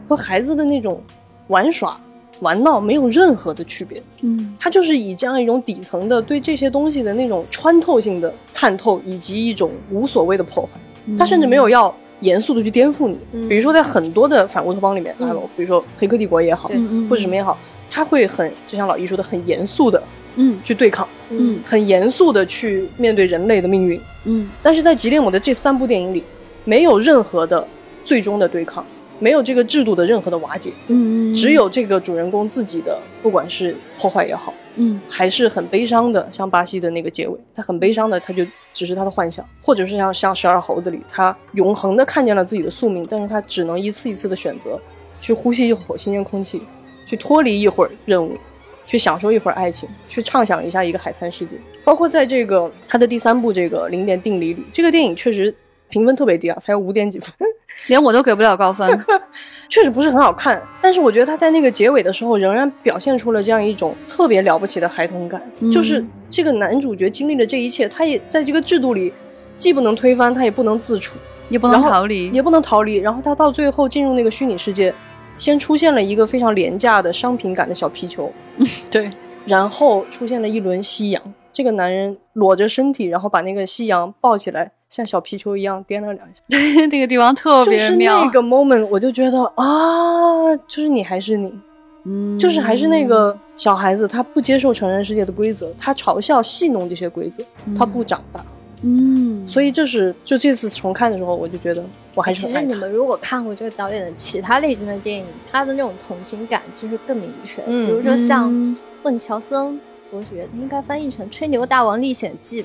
和孩子的那种玩耍玩闹没有任何的区别，嗯，他就是以这样一种底层的对这些东西的那种穿透性的探透，以及一种无所谓的破坏。他甚至没有要严肃的去颠覆你。比如说，在很多的反乌托邦里面，啊，比如说《黑客帝国》也好，或者什么也好，他会很就像老易说的，很严肃的，嗯，去对抗，嗯，很严肃的去面对人类的命运，嗯。但是在吉列姆的这三部电影里，没有任何的最终的对抗。没有这个制度的任何的瓦解，嗯，只有这个主人公自己的，不管是破坏也好，嗯，还是很悲伤的，像巴西的那个结尾，他很悲伤的，他就只是他的幻想，或者是像像十二猴子里，他永恒的看见了自己的宿命，但是他只能一次一次的选择，去呼吸一口新鲜空气，去脱离一会儿任务，去享受一会儿爱情，去畅想一下一个海滩世界。包括在这个他的第三部这个零点定理里，这个电影确实评分特别低啊，才有五点几分。连我都给不了高分，确实不是很好看。但是我觉得他在那个结尾的时候，仍然表现出了这样一种特别了不起的孩童感。就是这个男主角经历了这一切，他也在这个制度里，既不能推翻，他也不能自处，也不能逃离，也不能逃离。然后他到最后进入那个虚拟世界，先出现了一个非常廉价的商品感的小皮球，对，然后出现了一轮夕阳。这个男人裸着身体，然后把那个夕阳抱起来。像小皮球一样颠了两下，那个地方特别妙。就是那个 moment 我就觉得啊，就是你还是你，嗯，就是还是那个小孩子，他不接受成人世界的规则，他嘲笑戏弄这些规则，他不长大，嗯，所以这是就这次重看的时候，我就觉得我还是。其实你们如果看过这个导演的其他类型的电影，他的那种同情感其实更明确，比如说像《问乔森伯爵》，他应该翻译成《吹牛大王历险记》。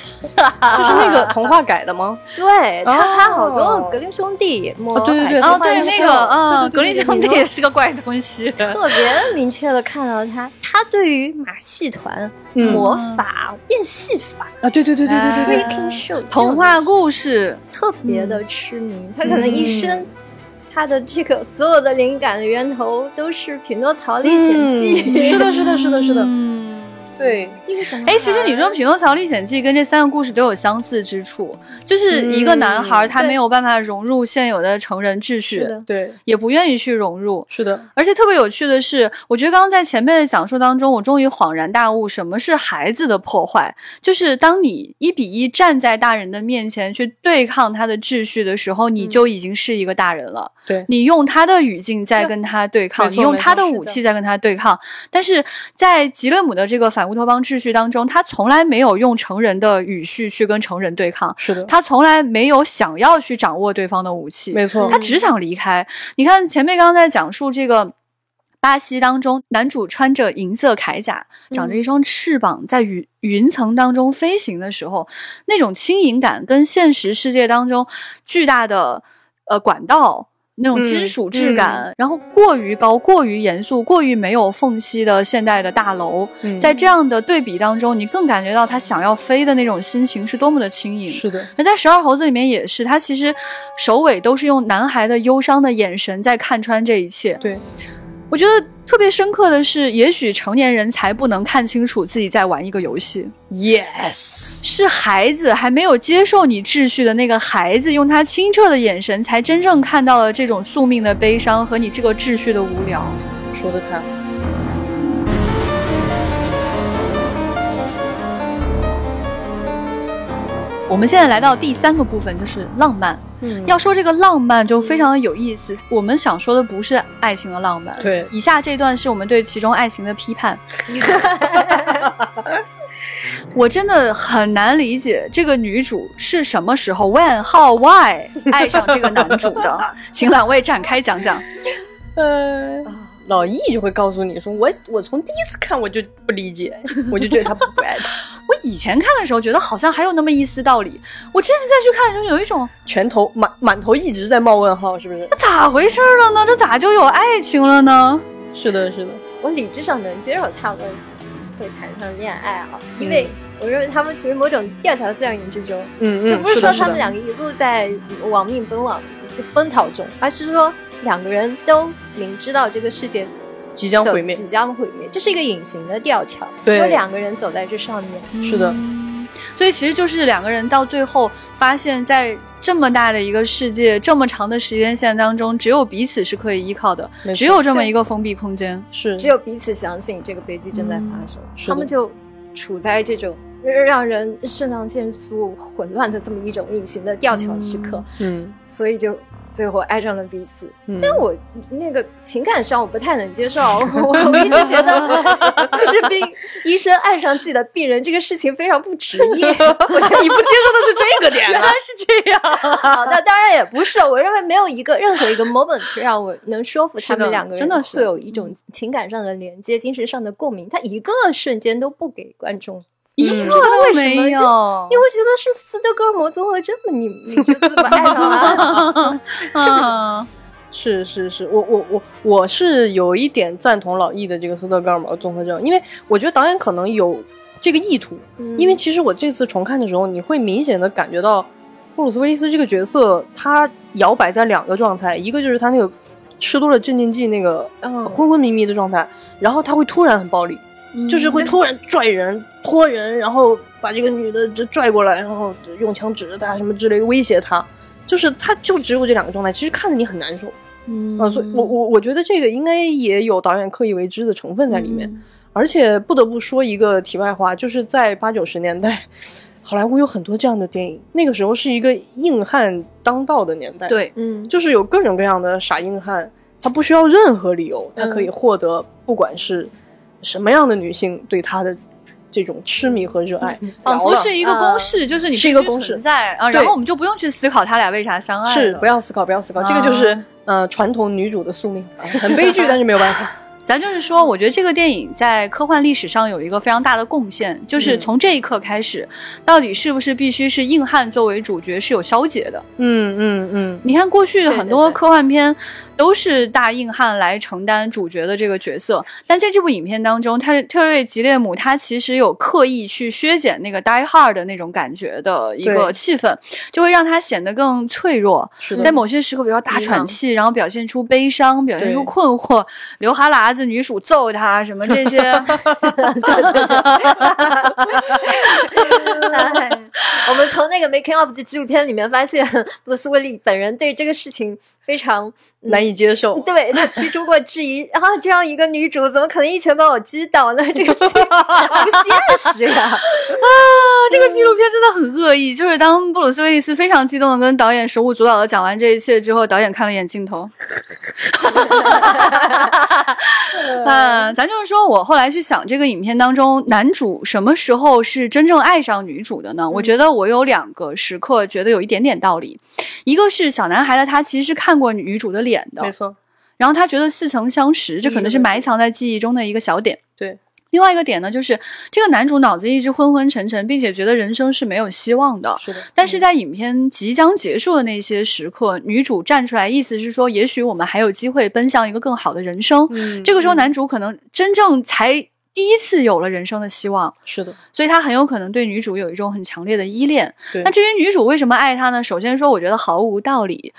就是那个 童话改的吗？对他，他好多格林兄弟，对对对，哦对那个，嗯，格林兄弟也是个怪东西，特别明确的看到他，他对于马戏团、魔法、变戏法啊，对对对对对对对，童话故事。特别的痴迷，他可能一生他的这个所有的灵感的源头都是《匹诺曹历险记》，是的，是的，是的，是的。对，哎，其实你说《匹诺曹历险记》跟这三个故事都有相似之处，就是一个男孩他没有办法融入现有的成人秩序，对，也不愿意去融入，是的。而且特别有趣的是，我觉得刚刚在前面的讲述当中，我终于恍然大悟，什么是孩子的破坏，就是当你一比一站在大人的面前去对抗他的秩序的时候，你就已经是一个大人了。对，你用他的语境在跟他对抗，你用他的武器在跟他对抗，但是在吉勒姆的这个反。乌托邦秩序当中，他从来没有用成人的语序去跟成人对抗，是的，他从来没有想要去掌握对方的武器，没错，他只想离开。你看前面刚刚在讲述这个巴西当中，男主穿着银色铠甲，长着一双翅膀，在云云层当中飞行的时候，那种轻盈感跟现实世界当中巨大的呃管道。那种金属质感，然后过于高、过于严肃、过于没有缝隙的现代的大楼，在这样的对比当中，你更感觉到他想要飞的那种心情是多么的轻盈。是的，而在十二猴子里面也是，他其实首尾都是用男孩的忧伤的眼神在看穿这一切。对。我觉得特别深刻的是，也许成年人才不能看清楚自己在玩一个游戏。Yes，是孩子还没有接受你秩序的那个孩子，用他清澈的眼神，才真正看到了这种宿命的悲伤和你这个秩序的无聊。说的太好。我们现在来到第三个部分，就是浪漫。嗯，要说这个浪漫就非常的有意思。我们想说的不是爱情的浪漫。对，以下这段是我们对其中爱情的批判。我真的很难理解这个女主是什么时候 when how why 爱上这个男主的，请两位展开讲讲。呃。老易就会告诉你说，我我从第一次看我就不理解，我就觉得他不爱他。我以前看的时候觉得好像还有那么一丝道理，我这次再去看的时候有一种拳头满满头一直在冒问号，是不是？这咋回事了呢？这咋就有爱情了呢？是的，是的，我理智上能接受他们会谈上恋爱啊，因为我认为他们处于某种吊桥效应之中。嗯嗯，就不是说他们两个一路在亡命奔往奔逃中，而是说。两个人都明知道这个世界即将毁灭，即将毁灭，这是一个隐形的吊桥，只有两个人走在这上面。是的，所以其实就是两个人到最后发现，在这么大的一个世界、这么长的时间线当中，只有彼此是可以依靠的，只有这么一个封闭空间，是。只有彼此相信这个悲剧正在发生，他们就处在这种让人肾上腺素混乱的这么一种隐形的吊桥时刻。嗯，所以就。最后爱上了彼此，但我那个情感上我不太能接受，我一直觉得就是病医生爱上自己的病人这个事情非常不职业。我觉得你不接受的是这个点，原来是这样。好，那当然也不是，我认为没有一个任何一个 moment 让我能说服他们两个人，真的是会有一种情感上的连接、精神上的共鸣。他一个瞬间都不给观众。一个都没有，你会觉得是斯德哥尔摩综合症吗，你你就这么爱上了？是是是，我我我我是有一点赞同老易的这个斯德哥尔摩综合症，因为我觉得导演可能有这个意图，因为其实我这次重看的时候，你会明显的感觉到布鲁斯威利斯这个角色他摇摆在两个状态，一个就是他那个吃多了镇静剂那个昏昏迷迷的状态，然后他会突然很暴力。就是会突然拽人、拖人，然后把这个女的就拽过来，然后用枪指着她什么之类威胁她。就是他就只有这两个状态，其实看着你很难受。嗯啊，所以我我我觉得这个应该也有导演刻意为之的成分在里面。而且不得不说一个题外话，就是在八九十年代，好莱坞有很多这样的电影。那个时候是一个硬汉当道的年代。对，嗯，就是有各种各样的傻硬汉，他不需要任何理由，他可以获得不管是。什么样的女性对他的这种痴迷和热爱，仿佛是一个公式，就是你是一个公式在啊，然后我们就不用去思考他俩为啥相爱，是不要思考，不要思考，这个就是呃传统女主的宿命，很悲剧，但是没有办法。咱就是说，我觉得这个电影在科幻历史上有一个非常大的贡献，就是从这一刻开始，到底是不是必须是硬汉作为主角是有消解的？嗯嗯嗯。你看过去很多科幻片都是大硬汉来承担主角的这个角色，但在这部影片当中，他特瑞吉列姆他其实有刻意去削减那个 die hard 的那种感觉的一个气氛，就会让他显得更脆弱，在某些时刻比较大喘气，然后表现出悲伤，表现出困惑，流哈喇子。女主揍他什么这些？我们从那个 making of 的纪录片里面发现，布鲁斯威利本人对这个事情。非常难以接受，对他提出过质疑。然后这样一个女主，怎么可能一拳把我击倒呢？这个不现实呀！啊，这个纪录片真的很恶意。就是当布鲁斯威利斯非常激动的跟导演手舞足蹈的讲完这一切之后，导演看了一眼镜头。嗯，咱就是说我后来去想，这个影片当中男主什么时候是真正爱上女主的呢？我觉得我有两个时刻觉得有一点点道理。一个是小男孩的他其实是看。过女主的脸的，没错。然后他觉得似曾相识，这可能是埋藏在记忆中的一个小点。对。另外一个点呢，就是这个男主脑子一直昏昏沉沉，并且觉得人生是没有希望的。是的。但是在影片即将结束的那些时刻，女主站出来，意思是说，也许我们还有机会奔向一个更好的人生。嗯。这个时候，男主可能真正才第一次有了人生的希望。是的。所以他很有可能对女主有一种很强烈的依恋。那至于女主为什么爱他呢？首先说，我觉得毫无道理。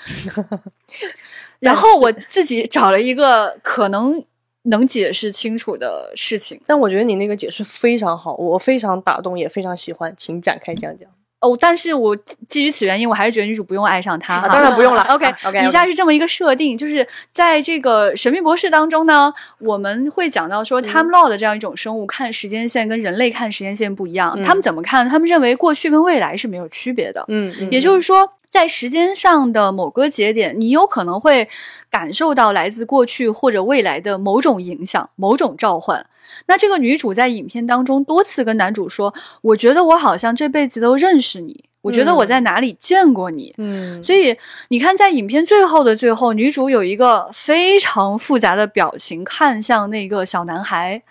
然后我自己找了一个可能能解释清楚的事情，但我觉得你那个解释非常好，我非常打动，也非常喜欢，请展开讲讲。哦，但是我基于此原因，我还是觉得女主不用爱上他。当然不用了。OK，OK，以下是这么一个设定，就是在这个神秘博士当中呢，我们会讲到说，Time Lord 的这样一种生物看时间线跟人类看时间线不一样。他们怎么看？他们认为过去跟未来是没有区别的。嗯，也就是说，在时间上的某个节点，你有可能会感受到来自过去或者未来的某种影响、某种召唤。那这个女主在影片当中多次跟男主说：“我觉得我好像这辈子都认识你，我觉得我在哪里见过你。”嗯，所以你看，在影片最后的最后，女主有一个非常复杂的表情，看向那个小男孩。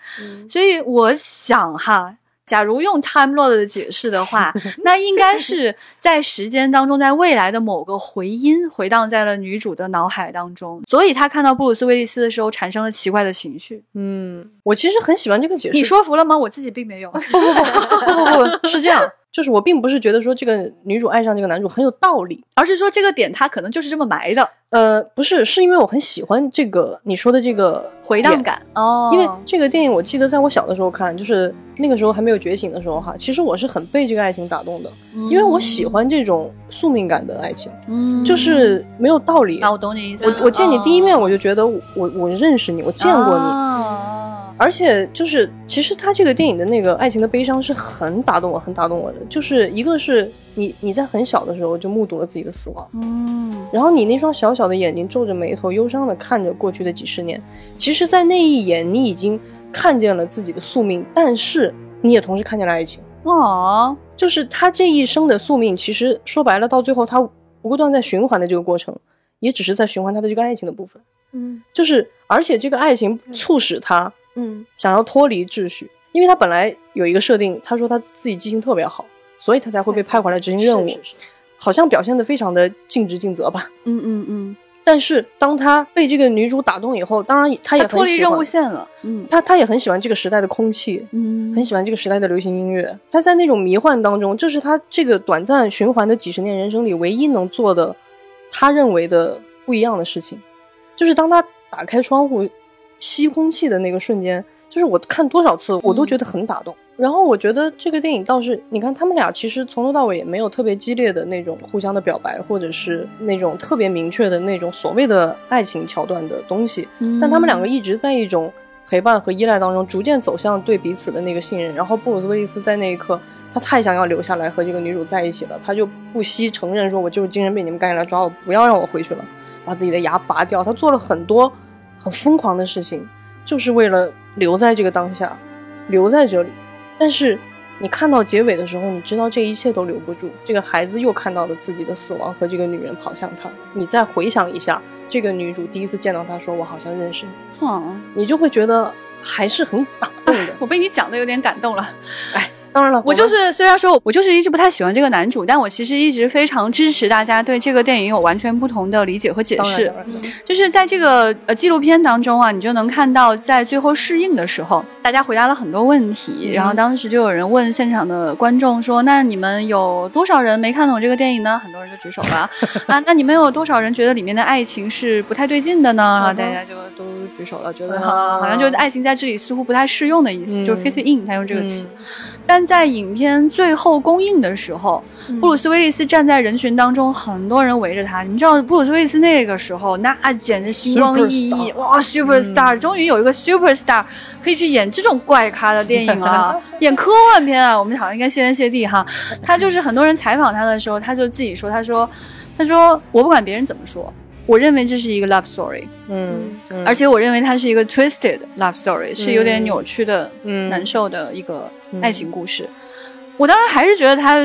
所以我想哈。假如用 Time Lord 的解释的话，那应该是在时间当中，在未来的某个回音回荡在了女主的脑海当中，所以她看到布鲁斯威利斯的时候产生了奇怪的情绪。嗯，我其实很喜欢这个解释。你说服了吗？我自己并没有。不不不不不不，是这样。就是我并不是觉得说这个女主爱上这个男主很有道理，而是说这个点他可能就是这么埋的。呃，不是，是因为我很喜欢这个你说的这个回荡感哦。因为这个电影我记得在我小的时候看，就是那个时候还没有觉醒的时候哈，其实我是很被这个爱情打动的，因为我喜欢这种宿命感的爱情，嗯，就是没有道理。啊，我懂你意思。我我见你第一面我就觉得我我认识你，我见过你。而且就是其实他这个电影的那个爱情的悲伤是很打动我，很打动我的。就是一个是你你在很小的时候就目睹了自己的死亡，嗯，然后你那双小小的眼睛皱着眉头，忧伤的看着过去的几十年。其实，在那一眼，你已经看见了自己的宿命，但是你也同时看见了爱情。哦，就是他这一生的宿命，其实说白了，到最后他不断在循环的这个过程，也只是在循环他的这个爱情的部分。嗯，就是而且这个爱情促使他，嗯，想要脱离秩序，因为他本来有一个设定，他说他自己记性特别好，所以他才会被派回来执行任务，好像表现的非常的尽职尽责吧。嗯嗯嗯。但是当他被这个女主打动以后，当然他也脱离任务线了。嗯，他他也很喜欢这个时代的空气，嗯，很喜欢这个时代的流行音乐。他在那种迷幻当中，这是他这个短暂循环的几十年人生里唯一能做的，他认为的不一样的事情，就是当他打开窗户吸空气的那个瞬间，就是我看多少次我都觉得很打动。然后我觉得这个电影倒是，你看他们俩其实从头到尾也没有特别激烈的那种互相的表白，或者是那种特别明确的那种所谓的爱情桥段的东西。但他们两个一直在一种陪伴和依赖当中，逐渐走向对彼此的那个信任。然后布鲁斯威利斯在那一刻，他太想要留下来和这个女主在一起了，他就不惜承认说：“我就是精神病，你们赶紧来抓我，不要让我回去了，把自己的牙拔掉。”他做了很多很疯狂的事情，就是为了留在这个当下，留在这里。但是，你看到结尾的时候，你知道这一切都留不住。这个孩子又看到了自己的死亡和这个女人跑向他。你再回想一下，这个女主第一次见到他说：“我好像认识你。”嗯，你就会觉得还是很打动的。我被你讲的有点感动了，哎。当然了，我就是虽然说我就是一直不太喜欢这个男主，但我其实一直非常支持大家对这个电影有完全不同的理解和解释。就是在这个呃纪录片当中啊，你就能看到在最后试映的时候，大家回答了很多问题。然后当时就有人问现场的观众说：“那你们有多少人没看懂这个电影呢？”很多人就举手了 啊。那你们有多少人觉得里面的爱情是不太对劲的呢？然后大家就都举手了，觉得好像就爱情在这里似乎不太适用的意思，就是 fit in，他用这个词，但。在影片最后公映的时候，布鲁斯威利斯站在人群当中，很多人围着他。你知道布鲁斯威利斯那个时候，那简直星光熠熠，哇，super star，终于有一个 super star 可以去演这种怪咖的电影了，演科幻片啊！我们好像应该谢天谢地哈。他就是很多人采访他的时候，他就自己说，他说，他说我不管别人怎么说。我认为这是一个 love story，嗯，而且我认为它是一个 twisted love story，是有点扭曲的、难受的一个爱情故事。我当时还是觉得他。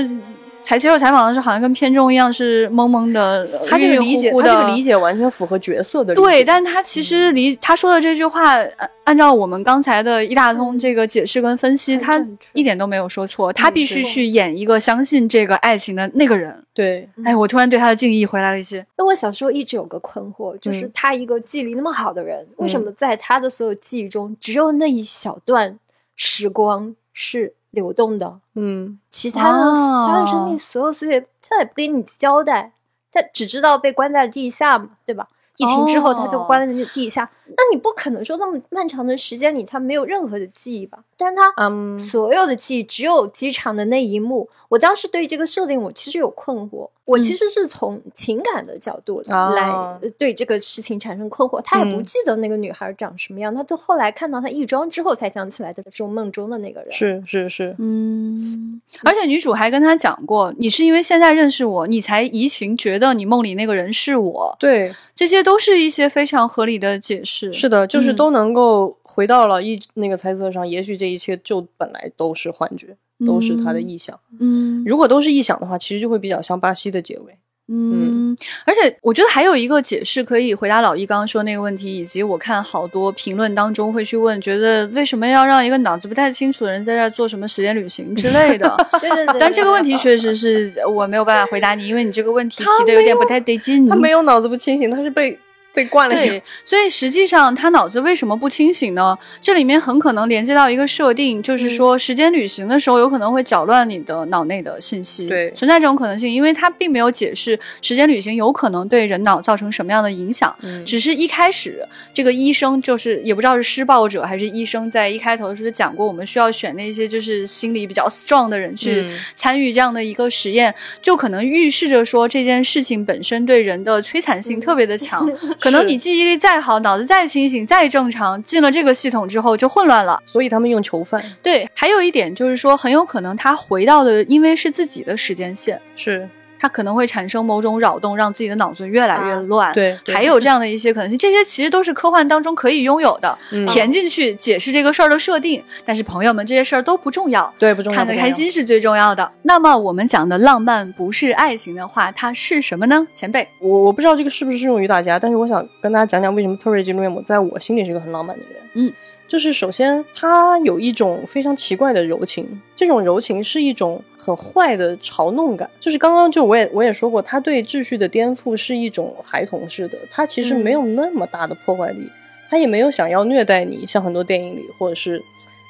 采接受采访的时候，好像跟片中一样是懵懵的，他这个理解，他这个理解完全符合角色的。对，但他其实理他说的这句话，按照我们刚才的一大通这个解释跟分析，他一点都没有说错。他必须去演一个相信这个爱情的那个人。对，哎，我突然对他的敬意回来了一些。那我小时候一直有个困惑，就是他一个记忆力那么好的人，为什么在他的所有记忆中，只有那一小段时光是？流动的，嗯，其他的他的生命所有岁月，他也不给你交代，他只知道被关在地下嘛，对吧？疫情之后他就关在那地下，那你不可能说那么漫长的时间里他没有任何的记忆吧？但是他所有的记忆只有机场的那一幕。我当时对这个设定我其实有困惑。我其实是从情感的角度来对这个事情产生困惑。他也不记得那个女孩长什么样，他就后来看到她易装之后才想起来，就是梦中的那个人。是是是，嗯。而且女主还跟他讲过，你是因为现在认识我，你才移情觉得你梦里那个人是我。对，这些都是一些非常合理的解释。是是的，就是都能够回到了一那个猜测上。也许这一切就本来都是幻觉。都是他的臆想，嗯，如果都是臆想的话，其实就会比较像巴西的结尾，嗯，而且我觉得还有一个解释可以回答老易刚刚说那个问题，以及我看好多评论当中会去问，觉得为什么要让一个脑子不太清楚的人在这做什么时间旅行之类的，对对对，但这个问题确实是我没有办法回答你，因为你这个问题提的有点不太对劲，他没有脑子不清醒，他是被。被灌了。对，所以实际上他脑子为什么不清醒呢？这里面很可能连接到一个设定，就是说时间旅行的时候有可能会搅乱你的脑内的信息。对，存在这种可能性，因为他并没有解释时间旅行有可能对人脑造成什么样的影响。嗯，只是一开始这个医生就是也不知道是施暴者还是医生，在一开头的时候就讲过，我们需要选那些就是心理比较 strong 的人去参与这样的一个实验，就可能预示着说这件事情本身对人的摧残性特别的强。可能你记忆力再好，脑子再清醒、再正常，进了这个系统之后就混乱了。所以他们用囚犯。对，还有一点就是说，很有可能他回到的，因为是自己的时间线，是。它可能会产生某种扰动，让自己的脑子越来越乱。对，还有这样的一些可能性，这些其实都是科幻当中可以拥有的，填进去解释这个事儿的设定。但是朋友们，这些事儿都不重要，对，不重要，看得开心是最重要的。那么我们讲的浪漫不是爱情的话，它是什么呢？前辈，我我不知道这个是不是适用于大家，但是我想跟大家讲讲为什么特瑞吉·瑞姆在我心里是一个很浪漫的人。嗯。就是首先，他有一种非常奇怪的柔情，这种柔情是一种很坏的嘲弄感。就是刚刚就我也我也说过，他对秩序的颠覆是一种孩童式的，他其实没有那么大的破坏力，他也没有想要虐待你，像很多电影里，或者是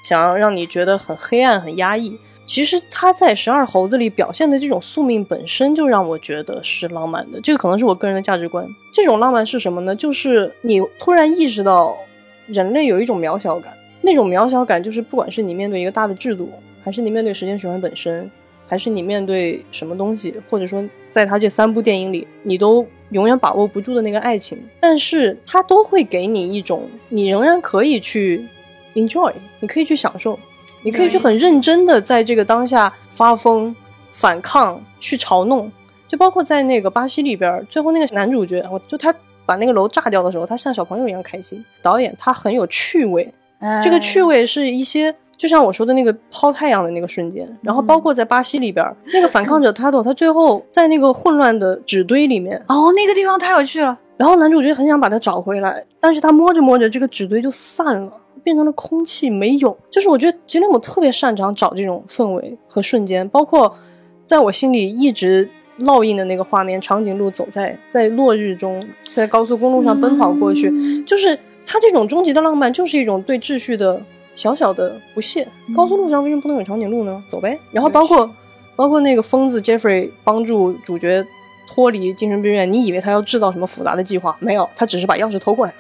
想要让你觉得很黑暗、很压抑。其实他在《十二猴子》里表现的这种宿命本身就让我觉得是浪漫的，这个可能是我个人的价值观。这种浪漫是什么呢？就是你突然意识到。人类有一种渺小感，那种渺小感就是，不管是你面对一个大的制度，还是你面对时间循环本身，还是你面对什么东西，或者说在他这三部电影里，你都永远把握不住的那个爱情，但是他都会给你一种，你仍然可以去 enjoy，你可以去享受，你可以去很认真的在这个当下发疯、反抗、去嘲弄，就包括在那个巴西里边，最后那个男主角，我就他。把那个楼炸掉的时候，他像小朋友一样开心。导演他很有趣味，这个趣味是一些，就像我说的那个抛太阳的那个瞬间，然后包括在巴西里边那个反抗者塔 多，他最后在那个混乱的纸堆里面，哦，那个地方太有趣了。然后男主角很想把它找回来，但是他摸着摸着，这个纸堆就散了，变成了空气，没有。就是我觉得吉列姆特别擅长找这种氛围和瞬间，包括在我心里一直。烙印的那个画面，长颈鹿走在在落日中，在高速公路上奔跑过去，就是他这种终极的浪漫，就是一种对秩序的小小的不屑。高速路上为什么不能有长颈鹿呢？走呗。然后包括包括那个疯子 Jeffrey 帮助主角脱离精神病院，你以为他要制造什么复杂的计划？没有，他只是把钥匙偷过来了，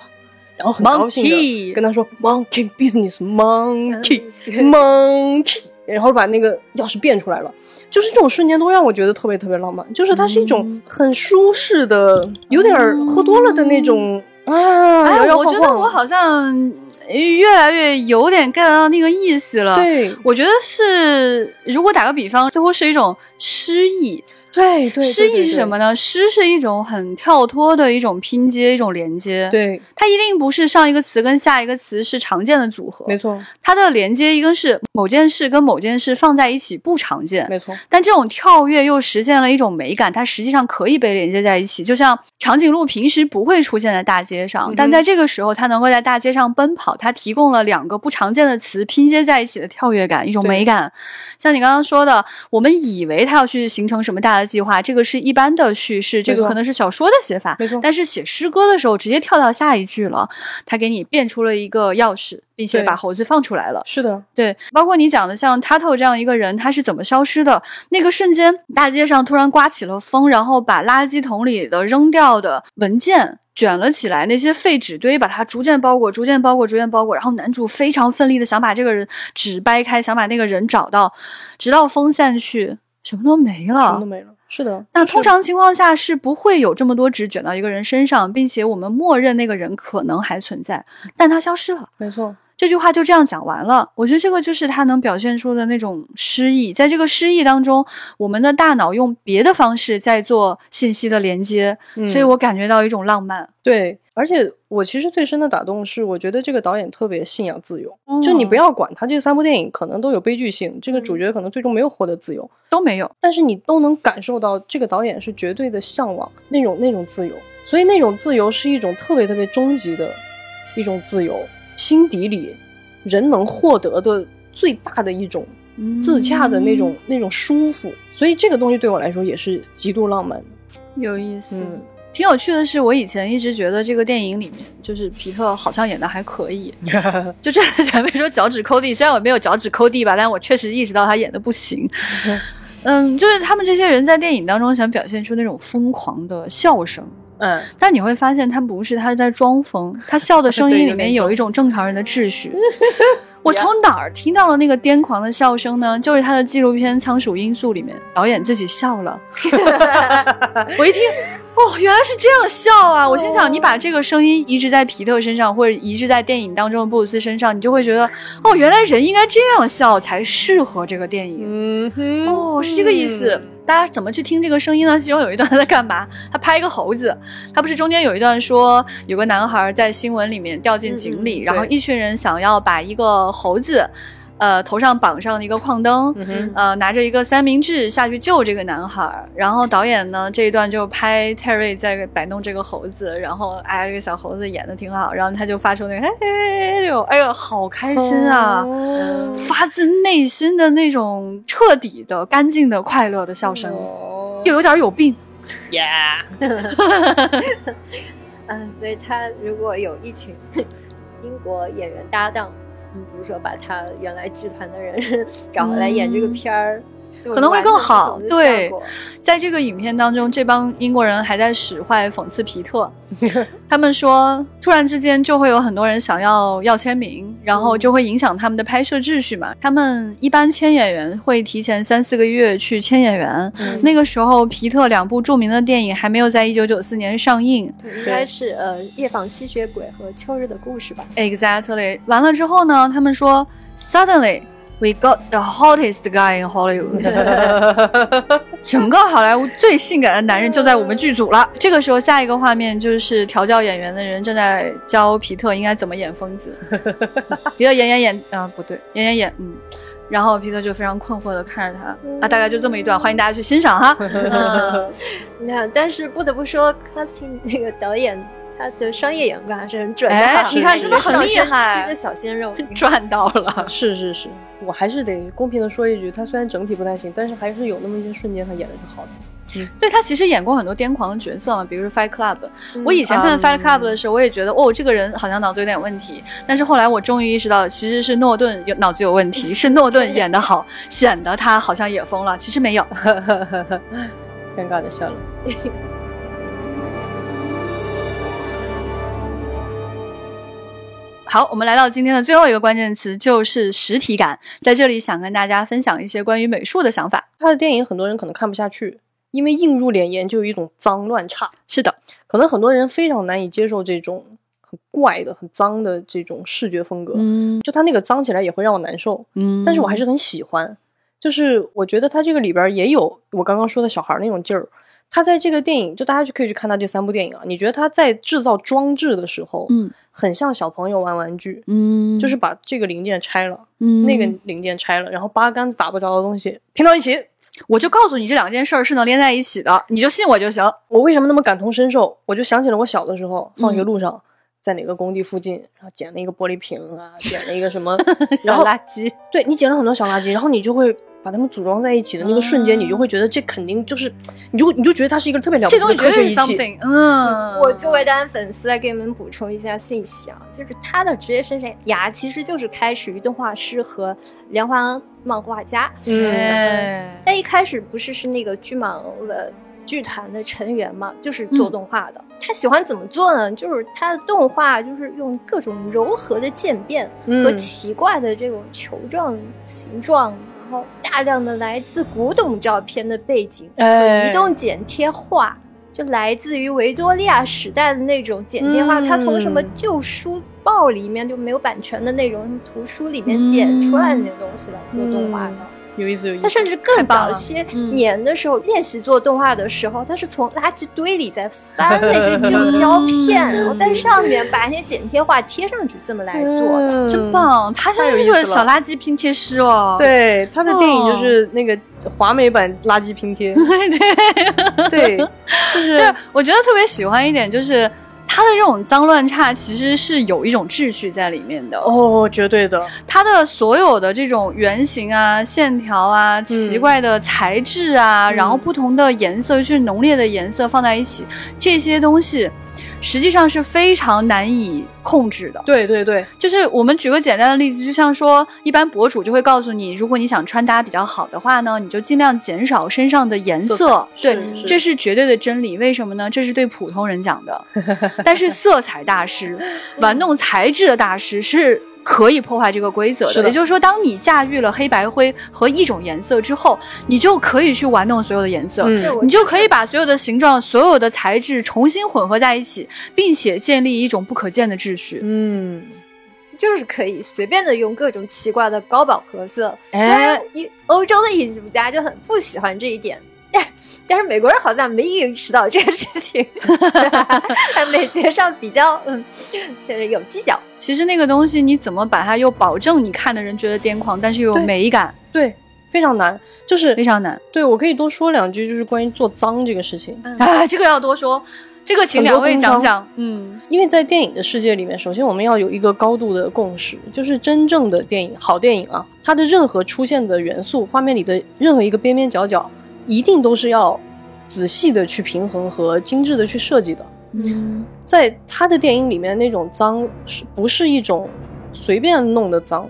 然后很高兴的跟他说：“Monkey business, monkey, monkey。”然后把那个钥匙变出来了，就是这种瞬间都让我觉得特别特别浪漫，就是它是一种很舒适的，有点喝多了的那种啊。哎，我觉得我好像越来越有点 get 到那个意思了。对，我觉得是，如果打个比方，最后是一种诗意。对对，诗意是什么呢？诗是一种很跳脱的一种拼接，一种连接。对，它一定不是上一个词跟下一个词是常见的组合。没错，它的连接一个是某件事跟某件事放在一起不常见。没错，但这种跳跃又实现了一种美感，它实际上可以被连接在一起。就像长颈鹿平时不会出现在大街上，但在这个时候它能够在大街上奔跑，它提供了两个不常见的词拼接在一起的跳跃感，一种美感。像你刚刚说的，我们以为它要去形成什么大的。计划这个是一般的叙事，这个可能是小说的写法，没错。但是写诗歌的时候直接跳到下一句了，他给你变出了一个钥匙，并且把猴子放出来了。是的，对。包括你讲的像 Tato 这样一个人，他是怎么消失的？那个瞬间，大街上突然刮起了风，然后把垃圾桶里的扔掉的文件卷了起来，那些废纸堆把它逐渐包裹，逐渐包裹，逐渐包裹。然后男主非常奋力的想把这个人纸掰开，想把那个人找到，直到风散去，什么都没了，什么都没了。是的，那通常情况下是不会有这么多纸卷到一个人身上，并且我们默认那个人可能还存在，但他消失了。没错，这句话就这样讲完了。我觉得这个就是他能表现出的那种诗意，在这个诗意当中，我们的大脑用别的方式在做信息的连接，所以我感觉到一种浪漫。对。而且我其实最深的打动是，我觉得这个导演特别信仰自由。就你不要管他这三部电影可能都有悲剧性，这个主角可能最终没有获得自由，都没有。但是你都能感受到这个导演是绝对的向往那种那种自由，所以那种自由是一种特别特别终极的一种自由，心底里人能获得的最大的一种自洽的那种那种舒服。所以这个东西对我来说也是极度浪漫的，有意思。挺有趣的是，我以前一直觉得这个电影里面，就是皮特好像演的还可以。就这前面说脚趾抠地，虽然我没有脚趾抠地吧，但我确实意识到他演的不行。嗯，就是他们这些人在电影当中想表现出那种疯狂的笑声。嗯，但你会发现他不是，他是在装疯。他笑的 声音里面有一种正常人的秩序。我从哪儿听到了那个癫狂的笑声呢？就是他的纪录片《仓鼠因素》里面，导演自己笑了。我一听，哦，原来是这样笑啊！我心想，你把这个声音移植在皮特身上，或者移植在电影当中的布鲁斯身上，你就会觉得，哦，原来人应该这样笑才适合这个电影。嗯哼，哦，是这个意思。大家怎么去听这个声音呢？其中有一段他在干嘛？他拍一个猴子。他不是中间有一段说，有个男孩在新闻里面掉进井里，然后一群人想要把一个猴子。呃，头上绑上了一个矿灯，呃，拿着一个三明治下去救这个男孩。然后导演呢，这一段就拍 Terry 在摆弄这个猴子，然后哎，这个小猴子演的挺好。然后他就发出那个哎呦哎呦，好开心啊，发自内心的那种彻底的、干净的、快乐的笑声，又有点有病，Yeah。嗯，所以他如果有一群英国演员搭档。比如说，把他原来剧团的人 找回来演这个片儿。可能会更好。对，在这个影片当中，这帮英国人还在使坏讽刺皮特。他们说，突然之间就会有很多人想要要签名，然后就会影响他们的拍摄秩序嘛。他们一般签演员会提前三四个月去签演员。那个时候，皮特两部著名的电影还没有在一九九四年上映，应该是呃《夜访吸血鬼》和《秋日的故事》吧。Exactly。完了之后呢，他们说，Suddenly。We got the hottest guy in Hollywood，整个好莱坞最性感的男人就在我们剧组了。这个时候，下一个画面就是调教演员的人正在教皮特应该怎么演疯子。皮特演演演啊，不对，演演演，嗯。然后皮特就非常困惑的看着他啊，大概就这么一段，欢迎大家去欣赏哈。没有，但是不得不说，casting 那个导演。他的商业眼光还是很准的，你看真的很厉害。的小鲜肉 赚到了，是是是，我还是得公平的说一句，他虽然整体不太行，但是还是有那么一些瞬间他演的是好的。嗯，对他其实演过很多癫狂的角色嘛，比如说 Fight Club。我以前看 Fight Club 的时候，我也觉得哦，这个人好像脑子有点问题。但是后来我终于意识到，其实是诺顿有脑子有问题，是诺顿演的好，显得他好像也疯了。其实没有，尴尬的笑了。好，我们来到今天的最后一个关键词，就是实体感。在这里，想跟大家分享一些关于美术的想法。他的电影很多人可能看不下去，因为映入眼帘就有一种脏乱差。是的，可能很多人非常难以接受这种很怪的、很脏的这种视觉风格。嗯，就他那个脏起来也会让我难受。嗯，但是我还是很喜欢。就是我觉得他这个里边也有我刚刚说的小孩那种劲儿。他在这个电影，就大家就可以去看他这三部电影啊。你觉得他在制造装置的时候，嗯，很像小朋友玩玩具，嗯，就是把这个零件拆了，嗯，那个零件拆了，然后八竿子打不着的东西拼到一起。我就告诉你这两件事儿是能连在一起的，你就信我就行。我为什么那么感同身受？我就想起了我小的时候，放学路上，在哪个工地附近，然后捡了一个玻璃瓶啊，捡了一个什么 小垃圾。对你捡了很多小垃圾，然后你就会。把它们组装在一起的那个瞬间，你就会觉得这肯定就是，你就你就觉得它是一个特别了不起的科学仪器。嗯，我作为大家粉丝来给你们补充一下信息啊，就是他的职业生涯其实就是开始于动画师和连环漫画家。嗯，他一开始不是是那个巨蟒的剧团的成员嘛，就是做动画的。他喜欢怎么做呢？就是他的动画就是用各种柔和的渐变和奇怪的这种球状形状。然后大量的来自古董照片的背景和移动剪贴画，就来自于维多利亚时代的那种剪贴画。它从什么旧书报里面就没有版权的那种图书里面剪出来的那东西来做动画的。有意思，有意思。他甚至更早些年的时候练习做动画的时候，他是从垃圾堆里在翻那些旧胶片，然后在上面把那些剪贴画贴上去，这么来做的，真棒！他是一个小垃圾拼贴师哦。对，他的电影就是那个华美版垃圾拼贴。对，对，就是我觉得特别喜欢一点就是。它的这种脏乱差其实是有一种秩序在里面的哦，绝对的。它的所有的这种圆形啊、线条啊、奇怪的材质啊，然后不同的颜色，就是浓烈的颜色放在一起，这些东西。实际上是非常难以控制的。对对对，就是我们举个简单的例子，就像说，一般博主就会告诉你，如果你想穿搭比较好的话呢，你就尽量减少身上的颜色。对，这是绝对的真理。为什么呢？这是对普通人讲的。但是色彩大师、玩弄材质的大师是。可以破坏这个规则的。也就是说，当你驾驭了黑白灰和一种颜色之后，你就可以去玩弄所有的颜色，你就可以把所有的形状、所有的材质重新混合在一起，并且建立一种不可见的秩序。嗯。就是可以随便的用各种奇怪的高饱和色，虽然欧洲的艺术家就很不喜欢这一点，但 但是美国人好像没意识到这个事情，在美学上比较嗯，就是有计较。其实那个东西你怎么把它又保证你看的人觉得癫狂，但是又有美感？对，非常难，就是非常难。对我可以多说两句，就是关于做脏这个事情啊，这个要多说。这个请两位讲讲，嗯，因为在电影的世界里面，首先我们要有一个高度的共识，就是真正的电影，好电影啊，它的任何出现的元素，画面里的任何一个边边角角，一定都是要仔细的去平衡和精致的去设计的。嗯，在他的电影里面，那种脏是不是一种随便弄的脏？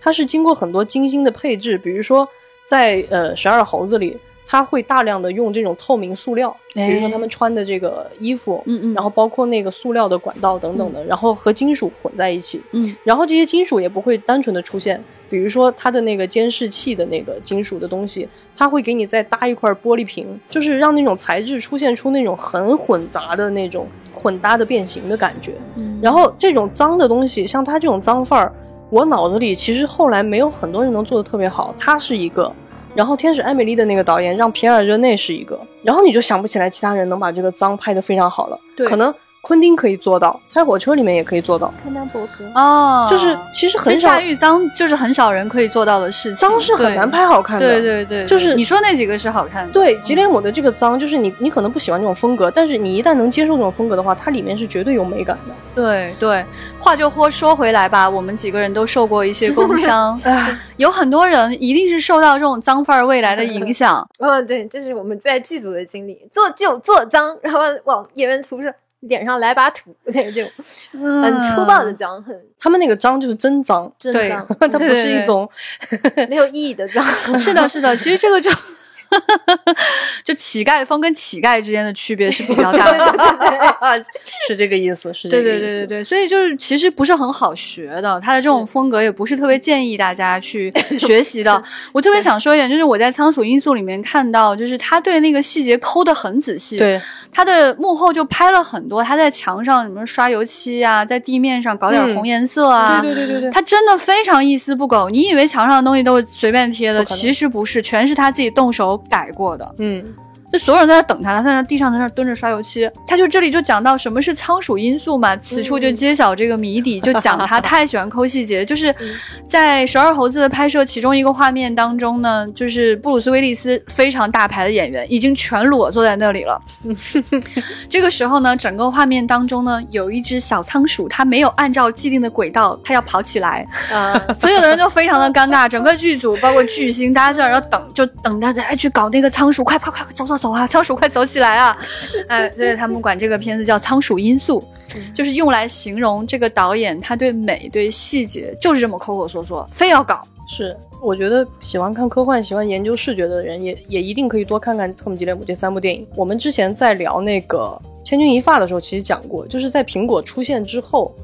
它是经过很多精心的配置，比如说在呃十二猴子里。他会大量的用这种透明塑料，比如说他们穿的这个衣服，嗯嗯，然后包括那个塑料的管道等等的，然后和金属混在一起，嗯，然后这些金属也不会单纯的出现，比如说它的那个监视器的那个金属的东西，它会给你再搭一块玻璃瓶，就是让那种材质出现出那种很混杂的那种混搭的变形的感觉。然后这种脏的东西，像它这种脏范儿，我脑子里其实后来没有很多人能做的特别好，它是一个。然后《天使艾美丽》的那个导演让皮尔热内是一个，然后你就想不起来其他人能把这个脏拍得非常好了，可能。昆汀可以做到，猜火车里面也可以做到。康纳伯格哦，就是其实很驾驭脏，就是很少人可以做到的事情。脏是很难拍好看的，对对对，就是你说那几个是好看的。对，吉列姆的这个脏，就是你你可能不喜欢这种风格，但是你一旦能接受这种风格的话，它里面是绝对有美感的。对对，话就说说回来吧，我们几个人都受过一些工伤，有很多人一定是受到这种脏范儿未来的影响。哦，对，这是我们在剧组的经历，做就做脏，然后往演员涂上。脸上来把土，那种很粗暴的脏，很他们那个脏就是真脏，真脏，它不是一种没有意义的脏。是的，是的，其实这个就。就乞丐风跟乞丐之间的区别是比较大的，是这个意思，是对对对对对，所以就是其实不是很好学的，他的这种风格也不是特别建议大家去 学习的。我特别想说一点，就是我在仓鼠因素里面看到，就是他对那个细节抠的很仔细，对。他的幕后就拍了很多，他在墙上什么刷油漆啊，在地面上搞点红颜色啊，对对对对对，他真的非常一丝不苟。你以为墙上的东西都是随便贴的，其实不是，全是他自己动手。改过的，嗯。就所有人都在那等他，他在那地上在那蹲着刷油漆。他就这里就讲到什么是仓鼠因素嘛，此处就揭晓这个谜底，就讲他 太喜欢抠细节。就是在《十二猴子》的拍摄其中一个画面当中呢，就是布鲁斯威利斯非常大牌的演员已经全裸坐在那里了。这个时候呢，整个画面当中呢，有一只小仓鼠，它没有按照既定的轨道，它要跑起来。啊，所有的人都非常的尴尬，整个剧组包括巨星，大家在那要等，就等他再去搞那个仓鼠，快快快快，走走。走啊，仓鼠快走起来啊！哎，对他们管这个片子叫仓鼠因素，就是用来形容这个导演他对美、对细节就是这么抠抠缩缩，非要搞。是，我觉得喜欢看科幻、喜欢研究视觉的人，也也一定可以多看看特姆·吉列姆这三部电影。我们之前在聊那个《千钧一发》的时候，其实讲过，就是在苹果出现之后，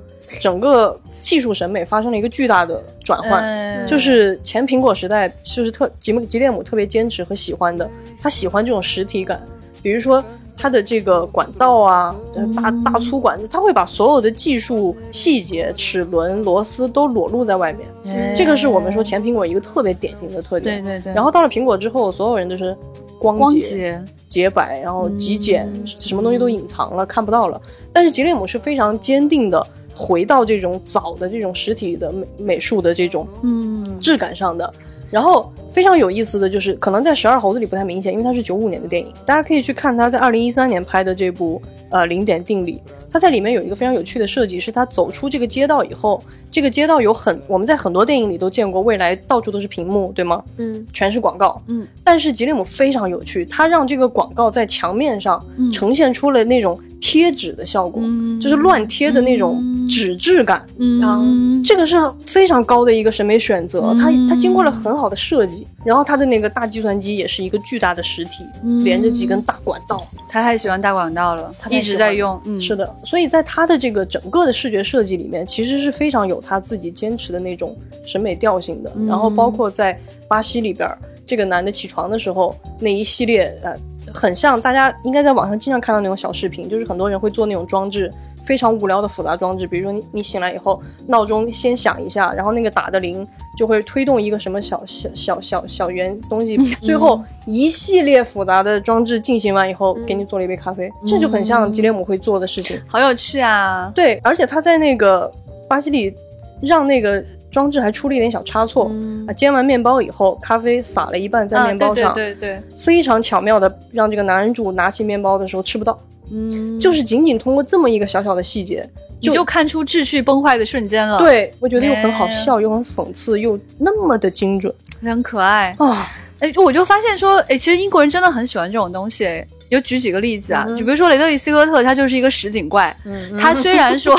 整个。技术审美发生了一个巨大的转换，就是前苹果时代，就是特吉姆吉列姆特别坚持和喜欢的，他喜欢这种实体感，比如说他的这个管道啊，大大粗管子，它会把所有的技术细节、齿轮、螺丝都裸露在外面，这个是我们说前苹果一个特别典型的特点。对对对。然后到了苹果之后，所有人都是光洁、洁白，然后极简，什么东西都隐藏了，看不到了。但是吉列姆是非常坚定的。回到这种早的这种实体的美美术的这种嗯质感上的，然后非常有意思的就是，可能在十二猴子里不太明显，因为它是九五年的电影，大家可以去看他在二零一三年拍的这部呃零点定理，它在里面有一个非常有趣的设计，是他走出这个街道以后，这个街道有很我们在很多电影里都见过，未来到处都是屏幕，对吗？嗯，全是广告，嗯，但是吉列姆非常有趣，他让这个广告在墙面上呈现出了那种。贴纸的效果，就是乱贴的那种纸质感，嗯，这个是非常高的一个审美选择，它它经过了很好的设计，然后它的那个大计算机也是一个巨大的实体，连着几根大管道，他太喜欢大管道了，他一直在用，是的，所以在他的这个整个的视觉设计里面，其实是非常有他自己坚持的那种审美调性的，然后包括在巴西里边，这个男的起床的时候那一系列呃。很像大家应该在网上经常看到那种小视频，就是很多人会做那种装置，非常无聊的复杂装置。比如说你你醒来以后，闹钟先响一下，然后那个打的铃就会推动一个什么小小小小小圆东西，最后一系列复杂的装置进行完以后，给你做了一杯咖啡，这就很像吉列姆会做的事情，好有趣啊！对，而且他在那个巴西里让那个。装置还出了一点小差错啊！煎完面包以后，咖啡洒了一半在面包上，对对对，非常巧妙的让这个男人主拿起面包的时候吃不到。嗯，就是仅仅通过这么一个小小的细节，你就看出秩序崩坏的瞬间了。对，我觉得又很好笑，又很讽刺，又那么的精准，很可爱啊！哎，我就发现说，哎，其实英国人真的很喜欢这种东西。有举几个例子啊，就比如说雷德利·斯科特，他就是一个实景怪。嗯，他虽然说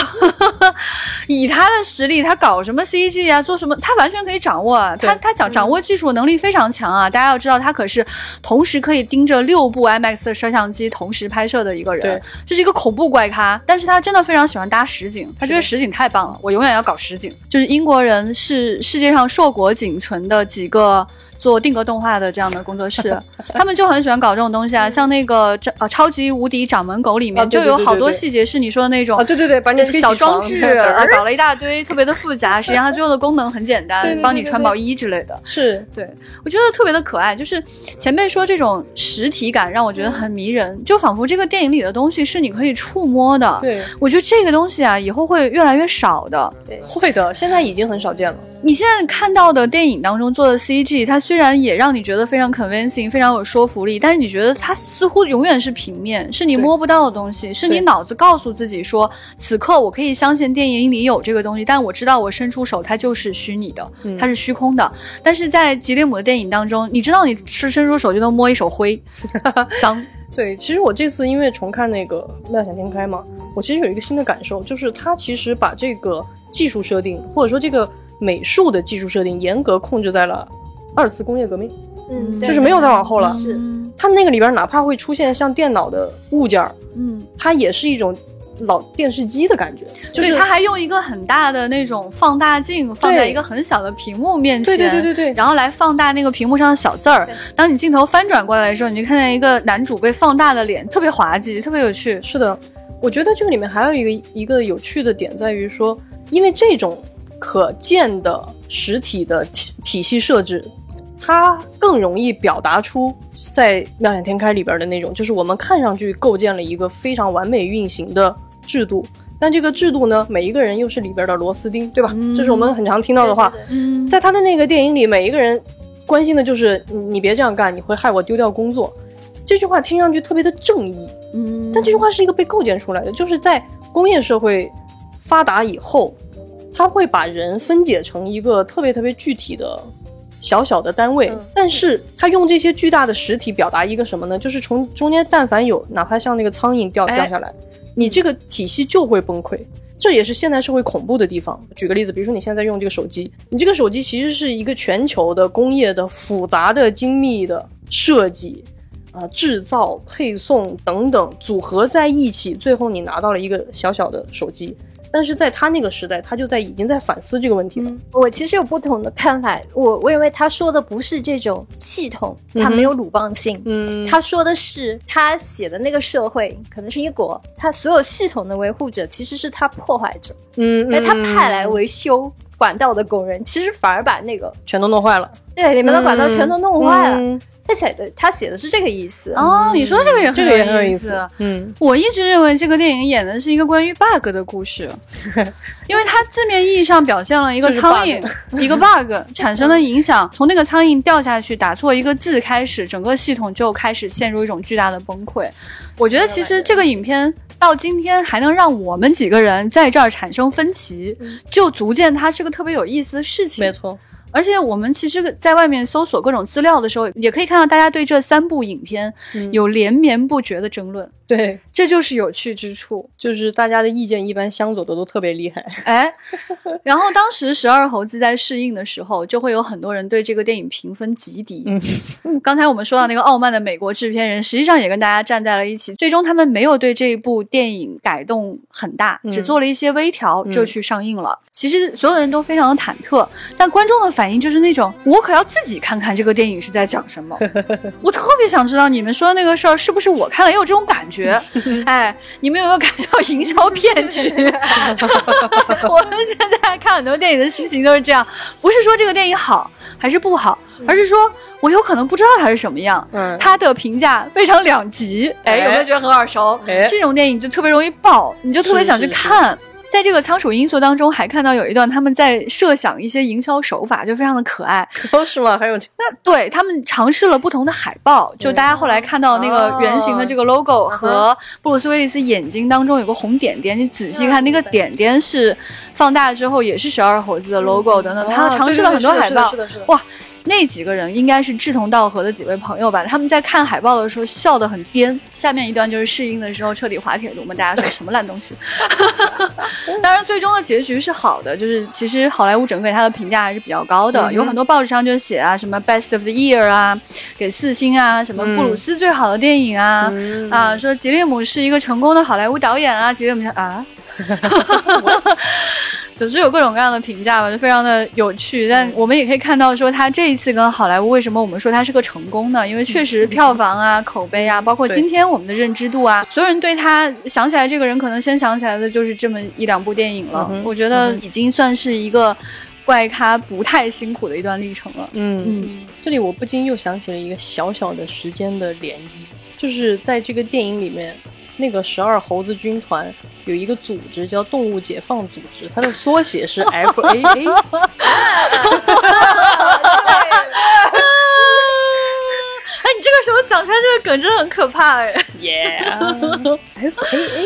以他的实力，他搞什么 CG 啊，做什么，他完全可以掌握啊。他他掌掌握技术能力非常强啊。大家要知道，他可是同时可以盯着六部 IMAX 的摄像机同时拍摄的一个人。这是一个恐怖怪咖，但是他真的非常喜欢搭实景，他觉得实景太棒了，我永远要搞实景。就是英国人是世界上硕果仅存的几个。做定格动画的这样的工作室，他们就很喜欢搞这种东西啊，像那个超呃超级无敌掌门狗里面就有好多细节是你说的那种啊，对对对，把你小装置 啊搞了一大堆，特别的复杂，实际上它最后的功能很简单，帮你穿毛衣之类的。是对，我觉得特别的可爱。就是前辈说这种实体感让我觉得很迷人，就仿佛这个电影里的东西是你可以触摸的。对，我觉得这个东西啊，以后会越来越少的。对，会的，现在已经很少见了。你现在看到的电影当中做的 CG，它虽然也让你觉得非常 convincing，非常有说服力，但是你觉得它似乎永远是平面，是你摸不到的东西，是你脑子告诉自己说，此刻我可以相信电影里有这个东西，但我知道我伸出手它就是虚拟的，它是虚空的。但是在吉列姆的电影当中，你知道你是伸出手就能摸一手灰，脏。对，其实我这次因为重看那个《妙想天开》嘛，我其实有一个新的感受，就是它其实把这个技术设定，或者说这个。美术的技术设定严格控制在了二次工业革命，嗯，就是没有再往后了。是，它那个里边哪怕会出现像电脑的物件儿，嗯，它也是一种老电视机的感觉。就是它还用一个很大的那种放大镜放在一个很小的屏幕面前，对对对对对，然后来放大那个屏幕上的小字儿。当你镜头翻转过来的时候，你就看见一个男主被放大的脸，特别滑稽，特别有趣。是的，我觉得这个里面还有一个一个有趣的点在于说，因为这种。可见的实体的体体系设置，它更容易表达出在《妙想天开》里边的那种，就是我们看上去构建了一个非常完美运行的制度，但这个制度呢，每一个人又是里边的螺丝钉，对吧？这是我们很常听到的话。在他的那个电影里，每一个人关心的就是你别这样干，你会害我丢掉工作。这句话听上去特别的正义，嗯，但这句话是一个被构建出来的，就是在工业社会发达以后。他会把人分解成一个特别特别具体的小小的单位，但是他用这些巨大的实体表达一个什么呢？就是从中间但凡有哪怕像那个苍蝇掉掉下来，你这个体系就会崩溃。这也是现代社会恐怖的地方。举个例子，比如说你现在用这个手机，你这个手机其实是一个全球的工业的复杂的精密的设计啊，制造、配送等等组合在一起，最后你拿到了一个小小的手机。但是在他那个时代，他就在已经在反思这个问题了。我其实有不同的看法，我我认为他说的不是这种系统，它没有鲁棒性。嗯，他说的是他写的那个社会可能是一国，他所有系统的维护者其实是他破坏者。嗯，哎，他派来维修管道的工人，其实反而把那个全都弄坏了。对，里面的管道全都弄坏了。他写的，他写的是这个意思哦。你说这个也这个也很有意思。嗯，我一直认为这个电影演的是一个关于 bug 的故事，因为它字面意义上表现了一个苍蝇一个 bug 产生的影响，从那个苍蝇掉下去打错一个字开始，整个系统就开始陷入一种巨大的崩溃。我觉得其实这个影片到今天还能让我们几个人在这儿产生分歧，就足见它是个特别有意思的事情。没错。而且我们其实，在外面搜索各种资料的时候，也可以看到大家对这三部影片有连绵不绝的争论。对，这就是有趣之处，就是大家的意见一般相左的都特别厉害。哎，然后当时十二猴子在试映的时候，就会有很多人对这个电影评分极低。嗯，刚才我们说到那个傲慢的美国制片人，实际上也跟大家站在了一起。最终他们没有对这一部电影改动很大，只做了一些微调就去上映了。其实所有的人都非常的忐忑，但观众的反应就是那种，我可要自己看看这个电影是在讲什么。我特别想知道你们说的那个事儿是不是我看了也有这种感觉？哎，你们有没有感觉到营销骗局？我们现在看很多电影的心情都是这样，不是说这个电影好还是不好，而是说我有可能不知道它是什么样。嗯，它的评价非常两极。哎，有没有觉得很耳熟？这种电影就特别容易爆，你就特别想去看。在这个仓鼠因素当中，还看到有一段他们在设想一些营销手法，就非常的可爱。哦，是吗？还有那对他们尝试了不同的海报，就大家后来看到那个圆形的这个 logo 和布鲁斯威利斯眼睛当中有个红点点，你仔细看那个点点是放大之后也是十二猴子的 logo 等等，他尝试了很多海报，哇。那几个人应该是志同道合的几位朋友吧？他们在看海报的时候笑得很颠。下面一段就是试映的时候彻底滑铁卢嘛？大家说什么烂东西？当然，最终的结局是好的，就是其实好莱坞整个给他的评价还是比较高的。有很多报纸上就写啊，什么 Best of the Year 啊，给四星啊，什么布鲁斯最好的电影啊，啊，说吉列姆是一个成功的好莱坞导演啊，吉列姆说啊。总之有各种各样的评价吧，就非常的有趣。但我们也可以看到，说他这一次跟好莱坞为什么我们说他是个成功呢？因为确实票房啊、口碑啊，包括今天我们的认知度啊，所有人对他想起来这个人，可能先想起来的就是这么一两部电影了。我觉得已经算是一个怪咖不太辛苦的一段历程了。嗯嗯，这里我不禁又想起了一个小小的时间的涟漪，就是在这个电影里面。那个十二猴子军团有一个组织叫动物解放组织，它的缩写是 F A A。哎，你这个时候讲出来这个梗真的很可怕哎。Yeah，F A A。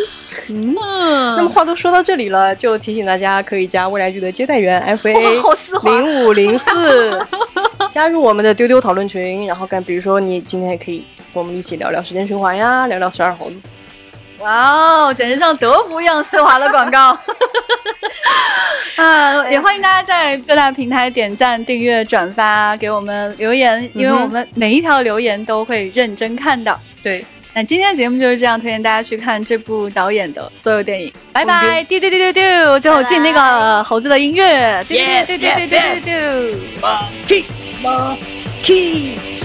嗯，那么话都说到这里了，就提醒大家可以加未来剧的接待员 F A A 零五零四，加入我们的丢丢讨论群，然后干，比如说你今天也可以跟我们一起聊聊时间循环呀，聊聊十二猴子。哇哦，简直像德芙一样丝滑的广告啊！也欢迎大家在各大平台点赞、订阅、转发，给我们留言，因为我们每一条留言都会认真看到。对，那今天的节目就是这样，推荐大家去看这部导演的所有电影。拜拜，丢丢丢丢丢！最后进那个猴子的音乐，丢丢丢丢丢丢。